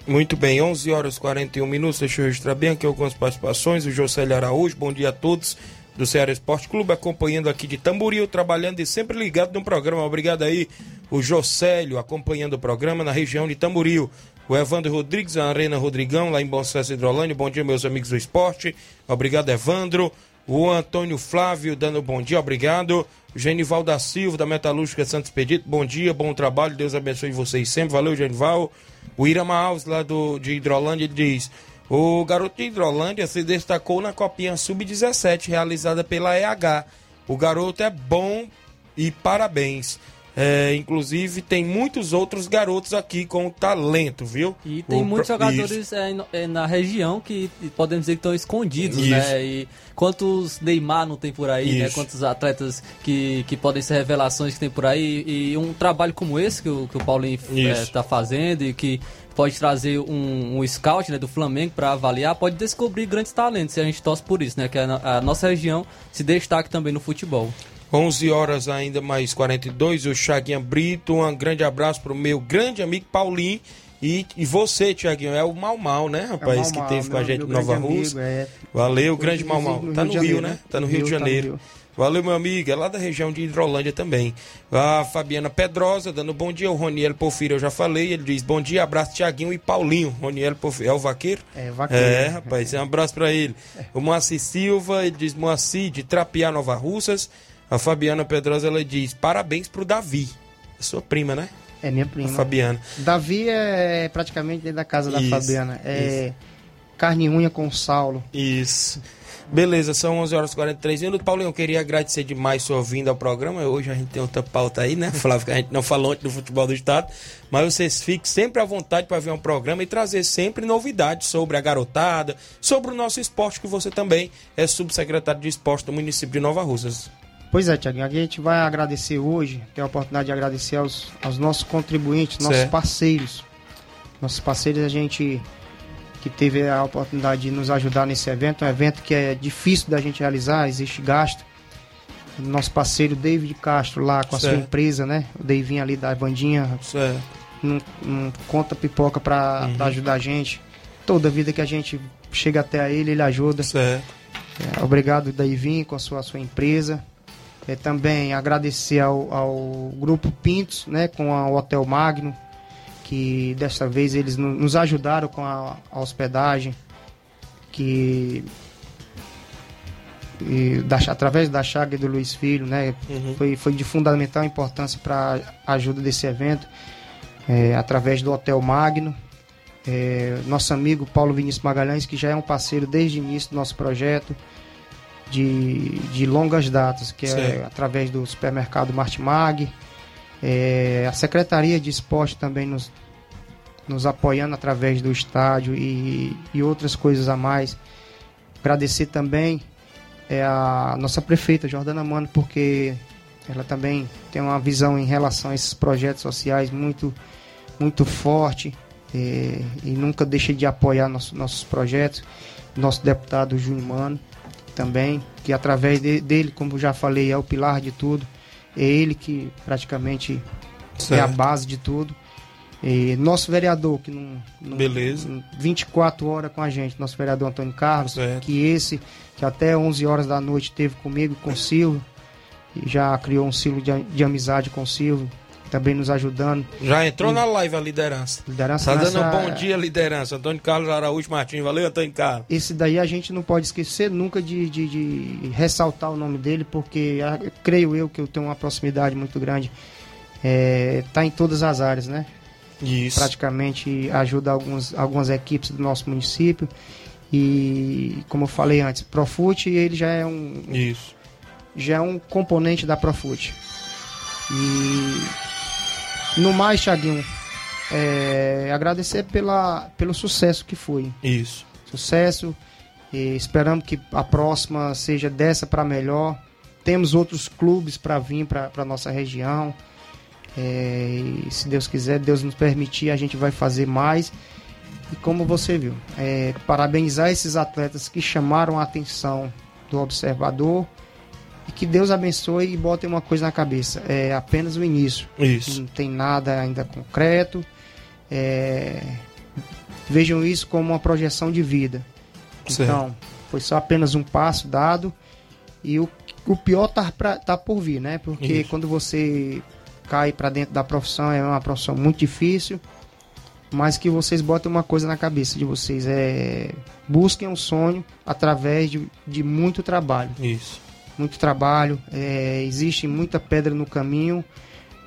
Muito bem, 11 horas e 41 minutos. Deixa eu registrar bem aqui algumas participações. O Josélio Araújo, bom dia a todos do Ceará Esporte Clube, acompanhando aqui de Tamboril, trabalhando e sempre ligado no programa. Obrigado aí, o Josélio, acompanhando o programa na região de Tamboril. O Evandro Rodrigues, a Arena Rodrigão, lá em Bom Sucesso Hidrolândia. Bom dia, meus amigos do esporte. Obrigado, Evandro. O Antônio Flávio dando bom dia, obrigado. Genival da Silva, da Metalúrgica Santos Pedito, bom dia, bom trabalho, Deus abençoe vocês sempre. Valeu, Genival. O Irama Alves, lá do, de Hidrolândia, diz: O garoto de Hidrolândia se destacou na Copinha Sub-17, realizada pela EH. O garoto é bom e parabéns. É, inclusive, tem muitos outros garotos aqui com talento, viu? E tem O muitos pro- jogadores é, é, na região que podemos dizer que estão escondidos, Isso. né? E quantos Neymar não tem por aí, né? Isso. Quantos atletas que, que podem ser revelações que tem por aí. E um trabalho como esse que o, que o Paulinho está fazendo e que pode trazer um, um scout né, do Flamengo para avaliar, pode descobrir grandes talentos. E a gente torce por isso, né? Que a, a nossa região se destaque também no futebol. 11 horas ainda mais 42, o Chaguinha Brito, um grande abraço pro meu grande amigo Paulinho e, e você, Tiaguinho, é o Mal Mal, né, rapaz, Mal que teve com a gente em Nova Rússia. é. Valeu, grande Mal Mal. Tá no Rio, Janeiro, né? Tá no Rio, de tá no Janeiro. Rio. Valeu, meu amigo. É lá da região de Hidrolândia também. A Fabiana Pedrosa dando bom dia. O Roniel Porfírio, eu já falei. Ele diz bom dia, abraço, Tiaguinho e Paulinho. Roniel Porfírio. É o vaqueiro? É, vaqueiro. É, rapaz. Um abraço pra ele. O Moacir Silva, ele diz Moacir de Trapiá, Nova Russas. A Fabiana Pedrosa, ela diz parabéns pro Davi. É sua prima, né? É minha A prima. Fabiana. Davi é praticamente dentro da casa da Isso, Fabiana. É carne e unha com Saulo. Isso. Beleza, são 11 horas e 43 minutos. Paulinho, eu queria agradecer demais sua vinda ao programa. Hoje a gente tem outra pauta aí, né? Flávio, que a gente não falou ontem do futebol do Estado. Mas vocês fiquem sempre à vontade para ver um programa e trazer sempre novidades sobre a garotada, sobre o nosso esporte, que você também é subsecretário de esporte do município de Nova Russas. Pois é, Tiaguinho, a gente vai agradecer hoje, ter a oportunidade de agradecer aos, aos nossos contribuintes, nossos Certo. parceiros. Nossos parceiros, a gente que teve a oportunidade de nos ajudar nesse evento, um evento que é difícil da gente realizar, existe gasto. Nosso parceiro David Castro lá com a sua empresa, né? O Davinho ali da Vandinha, Certo. não, não conta pipoca pra, Uhum. ajudar a gente. Toda vida que a gente chega até a ele, ele ajuda. Certo. É, obrigado, Daivin, com a sua, sua empresa. É, também agradecer ao, ao Grupo Pintos, né, com a, o Hotel Magno, que desta vez eles no, nos ajudaram com a, a hospedagem, que e da, através da chaga do Luiz Filho, né, Uhum. foi, foi de fundamental importância para a ajuda desse evento, é, através do Hotel Magno. É, nosso amigo Paulo Vinícius Magalhães, que já é um parceiro desde o início do nosso projeto, de, de longas datas, que é através do supermercado Martimag. É, a Secretaria de Esporte também nos, nos apoiando através do estádio e, e outras coisas a mais. Agradecer também é, a nossa prefeita, Jordana Mano, porque ela também tem uma visão em relação a esses projetos sociais muito, muito forte é, e nunca deixa de apoiar nosso- nossos projetos. Nosso deputado Júnior Mano também, que através de- dele, como já falei, é o pilar de tudo. É ele que praticamente é a Certo. base de tudo. E nosso vereador, que não, não- Beleza. 24 horas com a gente, nosso vereador Antônio Carlos, Certo. que esse, que até 11 horas da noite teve comigo, com o Silvio, e já criou um silo de, de amizade com o Silvio, também nos ajudando. Já entrou na live a liderança. Liderança Tá dando nessa- um bom dia, liderança. Antônio Carlos Araújo Martins. Valeu, Antônio Carlos. Esse daí a gente não pode esquecer nunca de, de- de ressaltar o nome dele, porque creio eu que eu tenho uma proximidade muito grande. É, tá em todas as áreas, né? Isso. praticamente ajuda algumas, algumas equipes do nosso município. E como eu falei antes, Profute ele já é um Isso. já é um componente da Profute. E no mais, Thiaguinho, é, agradecer pela, pelo sucesso que foi. Isso. Sucesso. E esperamos que a próxima seja dessa para melhor. Temos outros clubes para vir para a nossa região. É, e se Deus quiser, Deus nos permitir, a gente vai fazer mais. E como você viu, é, parabenizar esses atletas que chamaram a atenção do observador. E que Deus abençoe e bote uma coisa na cabeça. É apenas o início. Isso. Não tem nada ainda concreto. É, vejam isso como uma projeção de vida. Certo. Então, foi só apenas um passo dado. E o, o pior tá, pra, tá por vir, né? Porque Isso. quando você cai para dentro da profissão, é uma profissão muito difícil. Mas que vocês botem uma coisa na cabeça de vocês. É, busquem um sonho através de, de muito trabalho Isso. Muito trabalho, é, existe muita pedra no caminho,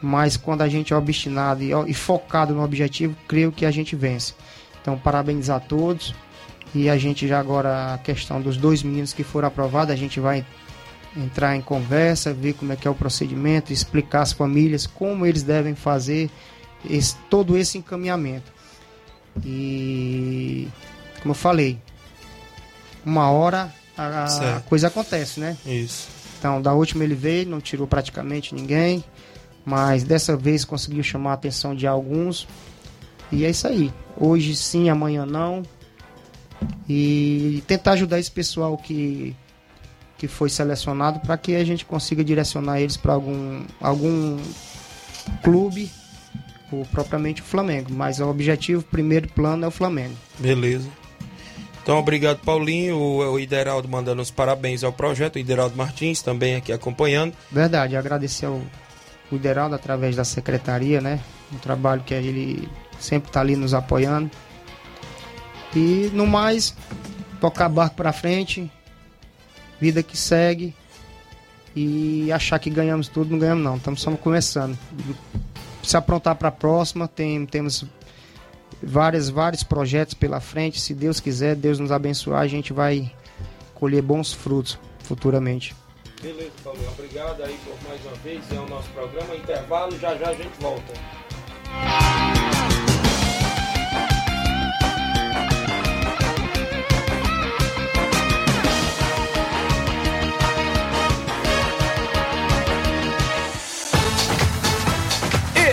mas quando a gente é obstinado e, e focado no objetivo, creio que a gente vence. Então, parabenizar a todos. E a gente já agora, a questão dos dois meninos que foram aprovados, a gente vai entrar em conversa, ver como é que é o procedimento, explicar às famílias como eles devem fazer esse- todo esse encaminhamento. E, como eu falei, uma hora a- a coisa acontece, né? Isso. Então, da última ele veio, não tirou praticamente ninguém, mas dessa vez conseguiu chamar a atenção de alguns. E é isso aí. Hoje sim, amanhã não. E tentar ajudar esse pessoal que que foi selecionado para que a gente consiga direcionar eles para algum algum clube ou propriamente o Flamengo, mas o objetivo primeiro plano é o Flamengo. Beleza. Então, obrigado, Paulinho. O, Ideraldo mandando os parabéns ao projeto. O Ideraldo Martins também aqui acompanhando. Verdade, agradecer ao o Ideraldo através da secretaria, né? Um trabalho que ele sempre está ali nos apoiando. E no mais, tocar barco para frente, vida que segue e achar que ganhamos tudo, não ganhamos não, estamos só começando. Se aprontar para a próxima, tem, temos várias, vários projetos pela frente, se Deus quiser, Deus nos abençoar, a gente vai colher bons frutos futuramente. Beleza, Paulinho. Obrigado aí por mais uma vez. É o nosso programa. Intervalo. Já já a gente volta.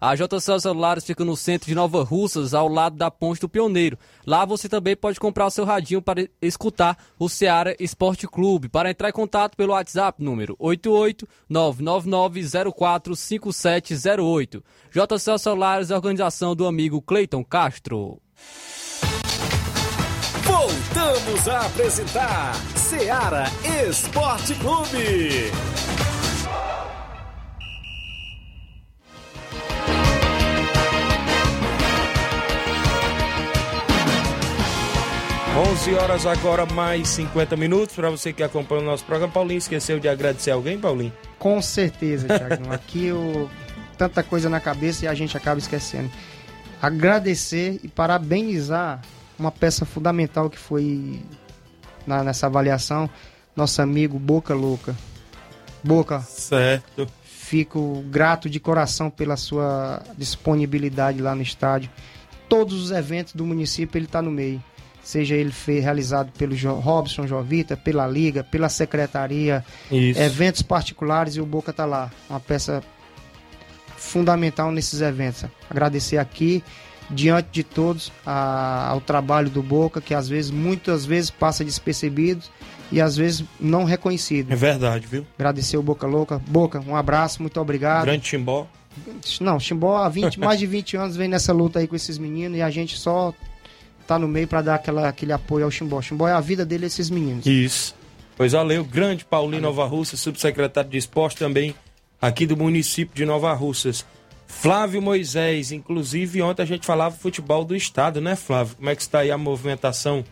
A JCL Celulares fica no centro de Nova Russas, ao lado da Ponte do Pioneiro. Lá você também pode comprar o seu radinho para escutar o Ceará Esporte Clube. Para entrar em contato pelo WhatsApp, número 88999045708. JCL Celulares, organização do amigo Cleiton Castro. Voltamos a apresentar Seara Esporte Clube. 11 horas agora, mais 50 minutos. Para você que acompanha o nosso programa, Paulinho, esqueceu de agradecer alguém, Paulinho? Com certeza, Thiago. Aqui o tanta coisa na cabeça e a gente acaba esquecendo. Agradecer e parabenizar uma peça fundamental que foi na, nessa avaliação, nosso amigo Boca Louca. Boca. Certo. Fico grato de coração pela sua disponibilidade lá no estádio. Todos os eventos do município ele está no meio seja ele realizado pelo jo Robson Jovita, pela Liga, pela Secretaria, Isso. eventos particulares e o Boca tá lá. Uma peça fundamental nesses eventos. Agradecer aqui, diante de todos, a, ao trabalho do Boca, que às vezes, muitas vezes, passa despercebido e às vezes não reconhecido. É verdade, viu? Agradecer o Boca Louca. Boca, um abraço, muito obrigado. Grande Chimbó. Não, Chimbó há 20, mais de 20 anos vem nessa luta aí com esses meninos e a gente só tá no meio para dar aquela, aquele apoio ao Chimbó. Chimbó é a vida dele, esses meninos. Isso. Pois valeu, grande Paulinho Nova Russa, subsecretário de esporte também aqui do município de Nova Russas. Flávio Moisés, inclusive ontem a gente falava futebol do estado, né, Flávio? Como é que está aí a movimentação?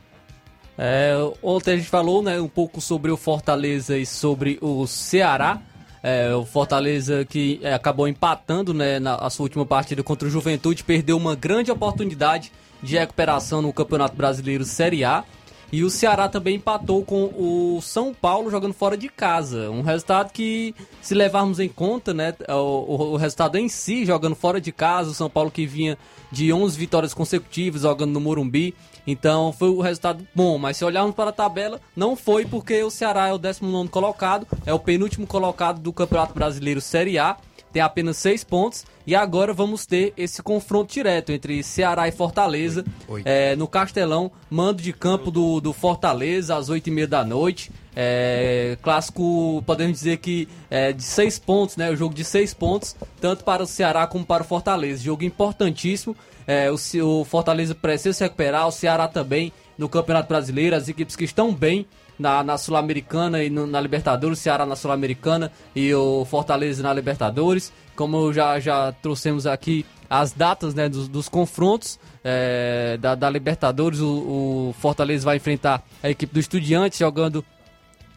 É, ontem a gente falou né, um pouco sobre o Fortaleza e sobre o Ceará. É, o Fortaleza que é, acabou empatando né, na sua última partida contra o Juventude, perdeu uma grande oportunidade de recuperação no Campeonato Brasileiro Série A. E o Ceará também empatou com o São Paulo jogando fora de casa. Um resultado que, se levarmos em conta, né, o, o, resultado em si, jogando fora de casa, o São Paulo que vinha de 11 vitórias consecutivas jogando no Morumbi. Então foi um resultado bom, mas se olharmos para a tabela, não foi porque o Ceará é o 19 colocado, é o penúltimo colocado do Campeonato Brasileiro Série A tem apenas seis pontos. E agora vamos ter esse confronto direto entre Ceará e Fortaleza é, no Castelão, mando de campo do, do Fortaleza às oito e meia da noite. É, clássico, podemos dizer que é de seis pontos, né? O jogo de seis pontos, tanto para o Ceará como para o Fortaleza. Jogo importantíssimo. É, o, o Fortaleza precisa se recuperar, o Ceará também no Campeonato Brasileiro. As equipes que estão bem na, na Sul-Americana e no, na Libertadores, Ceará na Sul-Americana e o Fortaleza na Libertadores. Como já, já trouxemos aqui as datas né, dos, dos confrontos é, da, da, Libertadores, o, o Fortaleza vai enfrentar a equipe do Estudiantes jogando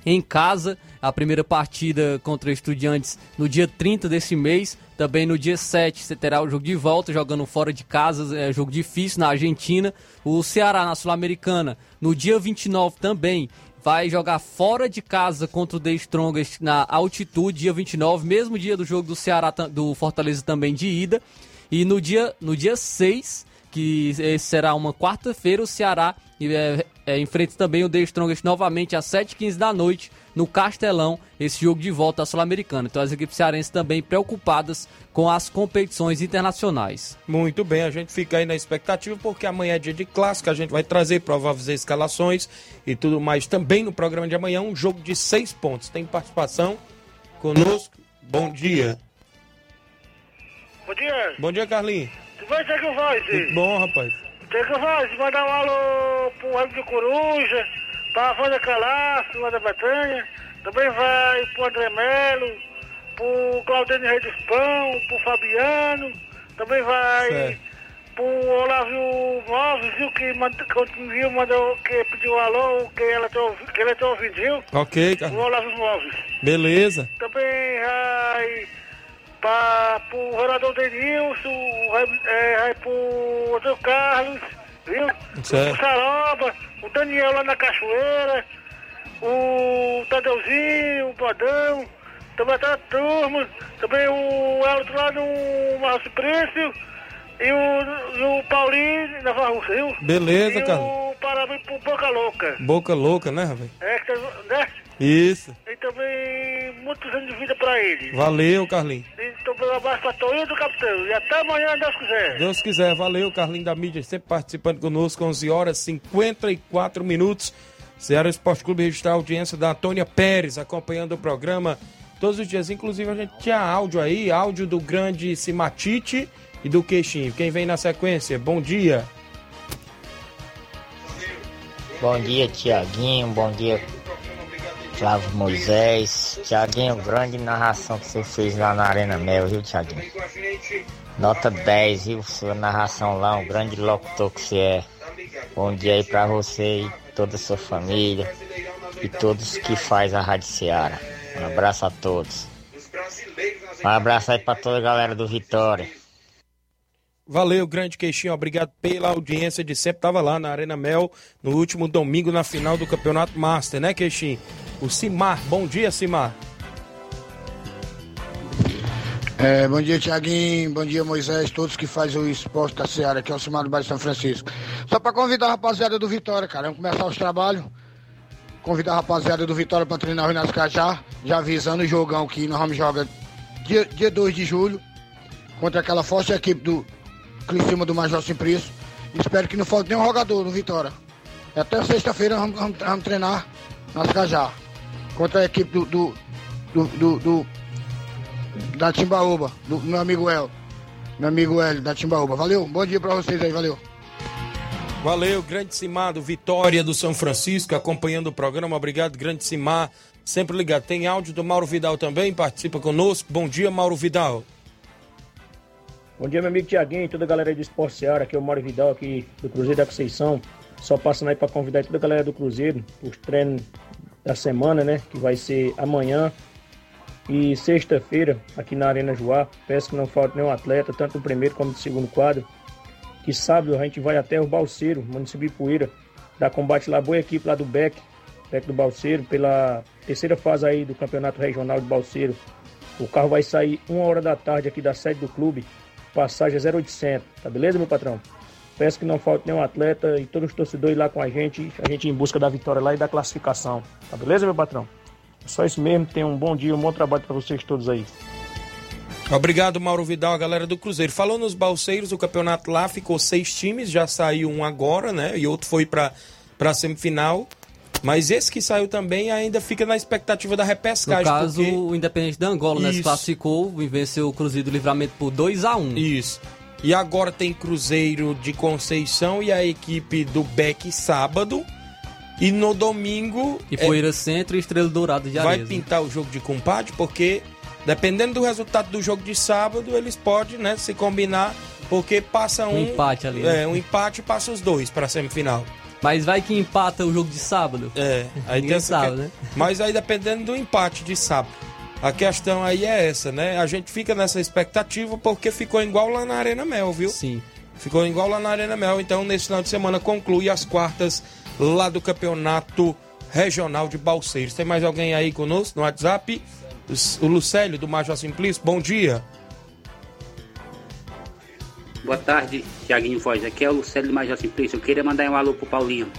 em casa. A primeira partida contra Estudiantes no dia 30 desse mês. Também no dia 7 você terá o jogo de volta, jogando fora de casa, é jogo difícil na Argentina. O Ceará na Sul-Americana no dia 29 também vai jogar fora de casa contra o The Strongest na altitude, dia 29, mesmo dia do jogo do Ceará, do Fortaleza também de ida. E no dia, no dia 6, que será uma quarta-feira, o Ceará é, é, enfrenta também o The Strongest novamente às 7h15 da noite no Castelão, esse jogo de volta à Sul-Americana. Então as equipes cearenses também preocupadas com as competições internacionais. Muito bem, a gente fica aí na expectativa porque amanhã é dia de clássico, a gente vai trazer prováveis escalações e tudo mais também no programa de amanhã, um jogo de seis pontos. Tem participação conosco. Bom dia. Bom dia. Bom dia, Carlinhos. Vai ser que vai, Tudo bom, rapaz? Chega vai mandar um alô pro Ramo de Coruja, pra Wanda Calaço, lá da Batanha. Também vai pro André Melo, pro Claudênio Rei dos Pão, pro Fabiano. Também vai Certo. pro Olávio Móveis, viu, que, manda, que viu, mandou, que pediu um alô, que ela tá, ouvi- que ela tá ouvindo, viu? Ok, O Carlinhos. Olávio Móveis. Beleza. Também vai para o vereador Denilson, vai, é, vai pro Antônio Carlos, viu? Certo. O Saroba, o Daniel lá na Cachoeira, o Tadeuzinho, o Bodão, também tá a turma, também o Elton lá no Márcio Príncipe e o, e o Paulinho na Varruça, viu? Beleza, e Carlinhos. o parabéns pro Boca Louca. Boca louca, né, rapaz? É, tá- né? Isso. E também muitos anos de vida pra ele. Valeu, Carlinhos. Então, um abraço pra Toninho do Capitão. E até amanhã, Deus quiser. Deus quiser, valeu, Carlinhos da mídia, sempre participando conosco, 11 horas 54 minutos. Ceará Esporte Clube registrar a audiência da Antônia Pérez, acompanhando o programa todos os dias. Inclusive, a gente tinha áudio aí, áudio do grande Simatite e do Queixinho. Quem vem na sequência? Bom dia. Bom dia, Tiaguinho. Bom dia, Flávio Moisés. Tiaguinho, grande narração que você fez lá na Arena Mel, viu, Tiaguinho? Nota 10, viu? Sua narração lá, um grande locutor que você é. Bom dia aí pra você e toda a sua família e todos que faz a Rádio Seara. Um abraço a todos. Um abraço aí pra toda a galera do Vitória. Valeu, grande Queixinho. Obrigado pela audiência de sempre. Tava lá na Arena Mel no último domingo na final do Campeonato Master, né, Queixinho? O Simar. Bom dia, Simar. É, bom dia, Tiaguinho. Bom dia, Moisés. Todos que fazem o esporte da Seara, que é o Simar do Bairro São Francisco. Só para convidar a rapaziada do Vitória, cara. Vamos começar os trabalhos. Convidar a rapaziada do Vitória para treinar o Rinasco Cajá. Já avisando o jogão que nós vamos jogar dia, dia 2 de julho. Contra aquela forte equipe do Criciúma do Major Simplício. Espero que não falte nenhum jogador no Vitória. Até sexta-feira vamos, vamos- vamos treinar nas Cajá. Contra a equipe do- do- do, do, do da Timbaúba, do meu amigo El. Meu amigo Hélio, da Timbaúba. Valeu, bom dia pra vocês aí, valeu. Valeu, grande Simar do Vitória do São Francisco, acompanhando o programa. Obrigado, grande Simar. Sempre ligado. Tem áudio do Mauro Vidal também, participa conosco. Bom dia, Mauro Vidal. Bom dia, meu amigo Tiaguinho e toda a galera do Esporte Seara. Aqui é o Mário Vidal, aqui do Cruzeiro da Conceição. Só passando aí para convidar toda a galera do Cruzeiro, os treinos da semana, né? Que vai ser amanhã e sexta-feira, aqui na Arena Joá. Peço que não falte nenhum atleta, tanto do primeiro como do segundo quadro. Que sábado a gente vai até o Balseiro, município de Poeira, dar combate lá, boa equipe lá do Beck, Beck do Balseiro, pela terceira fase aí do Campeonato Regional de Balseiro. O carro vai sair uma hora da tarde aqui da sede do clube, passagem é 0800, tá beleza, meu patrão? Peço que não falte nenhum atleta e todos os torcedores lá com a gente, a gente em busca da vitória lá e da classificação, tá beleza, meu patrão? É só isso mesmo, tenham um bom dia, um bom trabalho para vocês todos aí. Obrigado, Mauro Vidal, a galera do Cruzeiro. Falou nos balseiros, o campeonato lá ficou seis times, já saiu um agora, né? E outro foi para a semifinal. Mas esse que saiu também ainda fica na expectativa da No repescagem. caso, porque- o Independente da Angola né, se Isso. classificou e venceu o Cruzeiro do Livramento por 2 a 1 Isso. E agora tem Cruzeiro de Conceição e a equipe do Beck sábado. E no domingo. E é, Poeira Centro e Estrela Dourada de vai Arezzo. pintar o jogo de compadre, porque dependendo do resultado do jogo de sábado, eles podem né, se combinar, porque passa um. Um empate ali, né? É, um empate e passa os dois para a semifinal. Mas vai que empata o jogo de sábado. É, aí Ninguém tem sabe, que- né? Mas aí dependendo do empate de sábado. A questão aí é essa, né? A gente fica nessa expectativa porque ficou igual lá na Arena Mel, viu? Sim. Ficou igual lá na Arena Mel. Então, nesse final de semana, conclui as quartas lá do Campeonato Regional de Balseiros. Tem mais alguém aí conosco no WhatsApp? O Lucélio, do Major Simplício. Bom dia. Boa tarde, Tiaguinho Voz. Aqui é o Lucélio do Major Simplício. Eu queria mandar um alô pro Paulinho.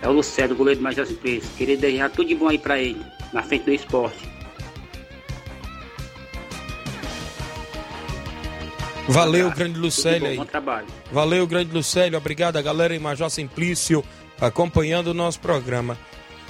É o Lucélio, goleiro do Major Simplício. Queria desejar tudo de bom aí pra ele, na frente do esporte. Valeu, grande Lucélio bom, aí. bom trabalho. Valeu, grande Lucélio. Obrigado a galera em Major Simplício acompanhando o nosso programa.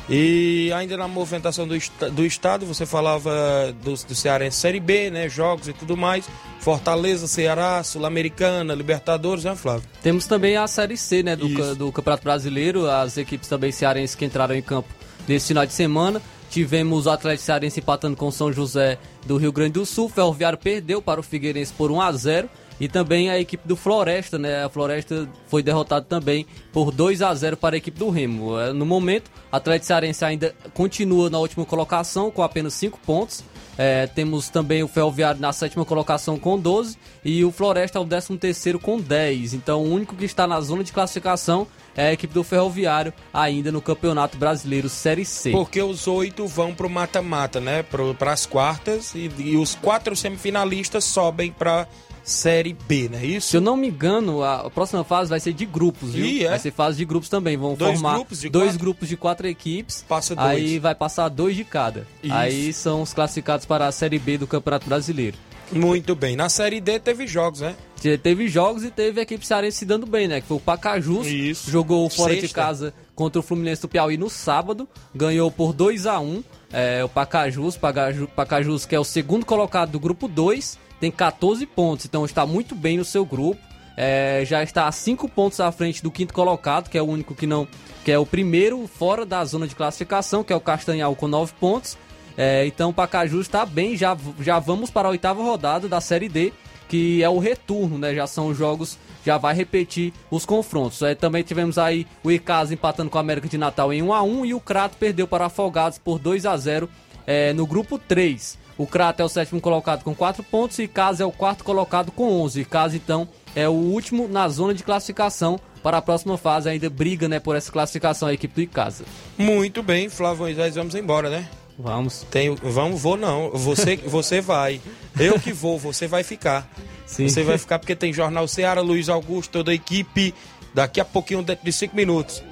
E ainda na movimentação do, do estado, você falava do, do Cearense Série B, né? Jogos e tudo mais. Fortaleza, Ceará, Sul-Americana, Libertadores, né, Flávio? Temos também a Série C, né, do, do Campeonato Brasileiro, as equipes também cearenses que entraram em campo nesse final de semana. Tivemos o Atlético Cearense empatando com São José do Rio Grande do Sul. Ferroviário perdeu para o Figueirense por 1 a 0 e também a equipe do Floresta, né? A Floresta foi derrotada também por 2 a 0 para a equipe do Remo. Eh, No momento, o Atlético Cearense ainda continua na última colocação com apenas 5 pontos. É, temos também o Ferroviário na sétima colocação com 12 e o Floresta é o décimo terceiro com 10. Então o único que está na zona de classificação é a equipe do Ferroviário ainda no Campeonato Brasileiro Série C. Porque os oito vão pro mata-mata, né? Para as quartas e, e os quatro semifinalistas sobem para Série B, não é isso? Se eu não me engano, a próxima fase vai ser de grupos, viu? Ih, é? Vai ser fase de grupos também. Vão Dois formar grupos dois quatro? grupos de quatro equipes. Passa dois. Aí vai passar dois de cada. Isso. Aí são os classificados para a Série B do Campeonato Brasileiro. Muito bem. Na Série D teve jogos, né? Te- Teve jogos e teve a equipe cearense se dando bem, né? Que foi o Pacajus. Jogou fora de Sexta. casa contra o Fluminense do Piauí no sábado. Ganhou por 2 a 1 é, O Pacajus, Pacaju- Pacajus, que é o segundo colocado do grupo 2, tem 14 pontos. Então está muito bem no seu grupo. É, já está a 5 pontos à frente do quinto colocado, que é o único que não. que é o primeiro fora da zona de classificação, que é o Castanhal com 9 pontos. É, então Pacajus está bem, já, já vamos para a oitava rodada da Série D, que é o retorno, né? Já são os jogos, já vai repetir os confrontos. É, também tivemos aí o Icasa empatando com a América de Natal em 1 a 1 e o Crato perdeu para Afogados por 2 a 0 é, no grupo 3. O Crato é o sétimo colocado com 4 pontos e Icasa é o quarto colocado com 11. Icasa, então, é o último na zona de classificação para a próxima fase. Ainda briga né, por essa classificação a equipe do Icasa. Muito bem, Flávio Moisés, vamos embora, né? Vamos. Tenho, vamos, vou não. Você, você vai. Eu que vou, você vai ficar. Sim. Você vai ficar porque tem Jornal Ceará, Luiz Augusto, toda a equipe. Daqui a pouquinho, dentro de cinco minutos.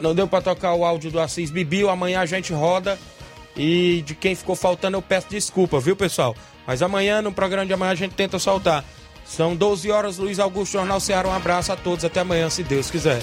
Não deu pra tocar o áudio do Assis Bibiu. Amanhã a gente roda. E de quem ficou faltando, eu peço desculpa, viu, pessoal? Mas amanhã, no programa de amanhã, a gente tenta soltar. São 12 horas, Luiz Augusto, Jornal Ceará. Um abraço a todos. Até amanhã, se Deus quiser.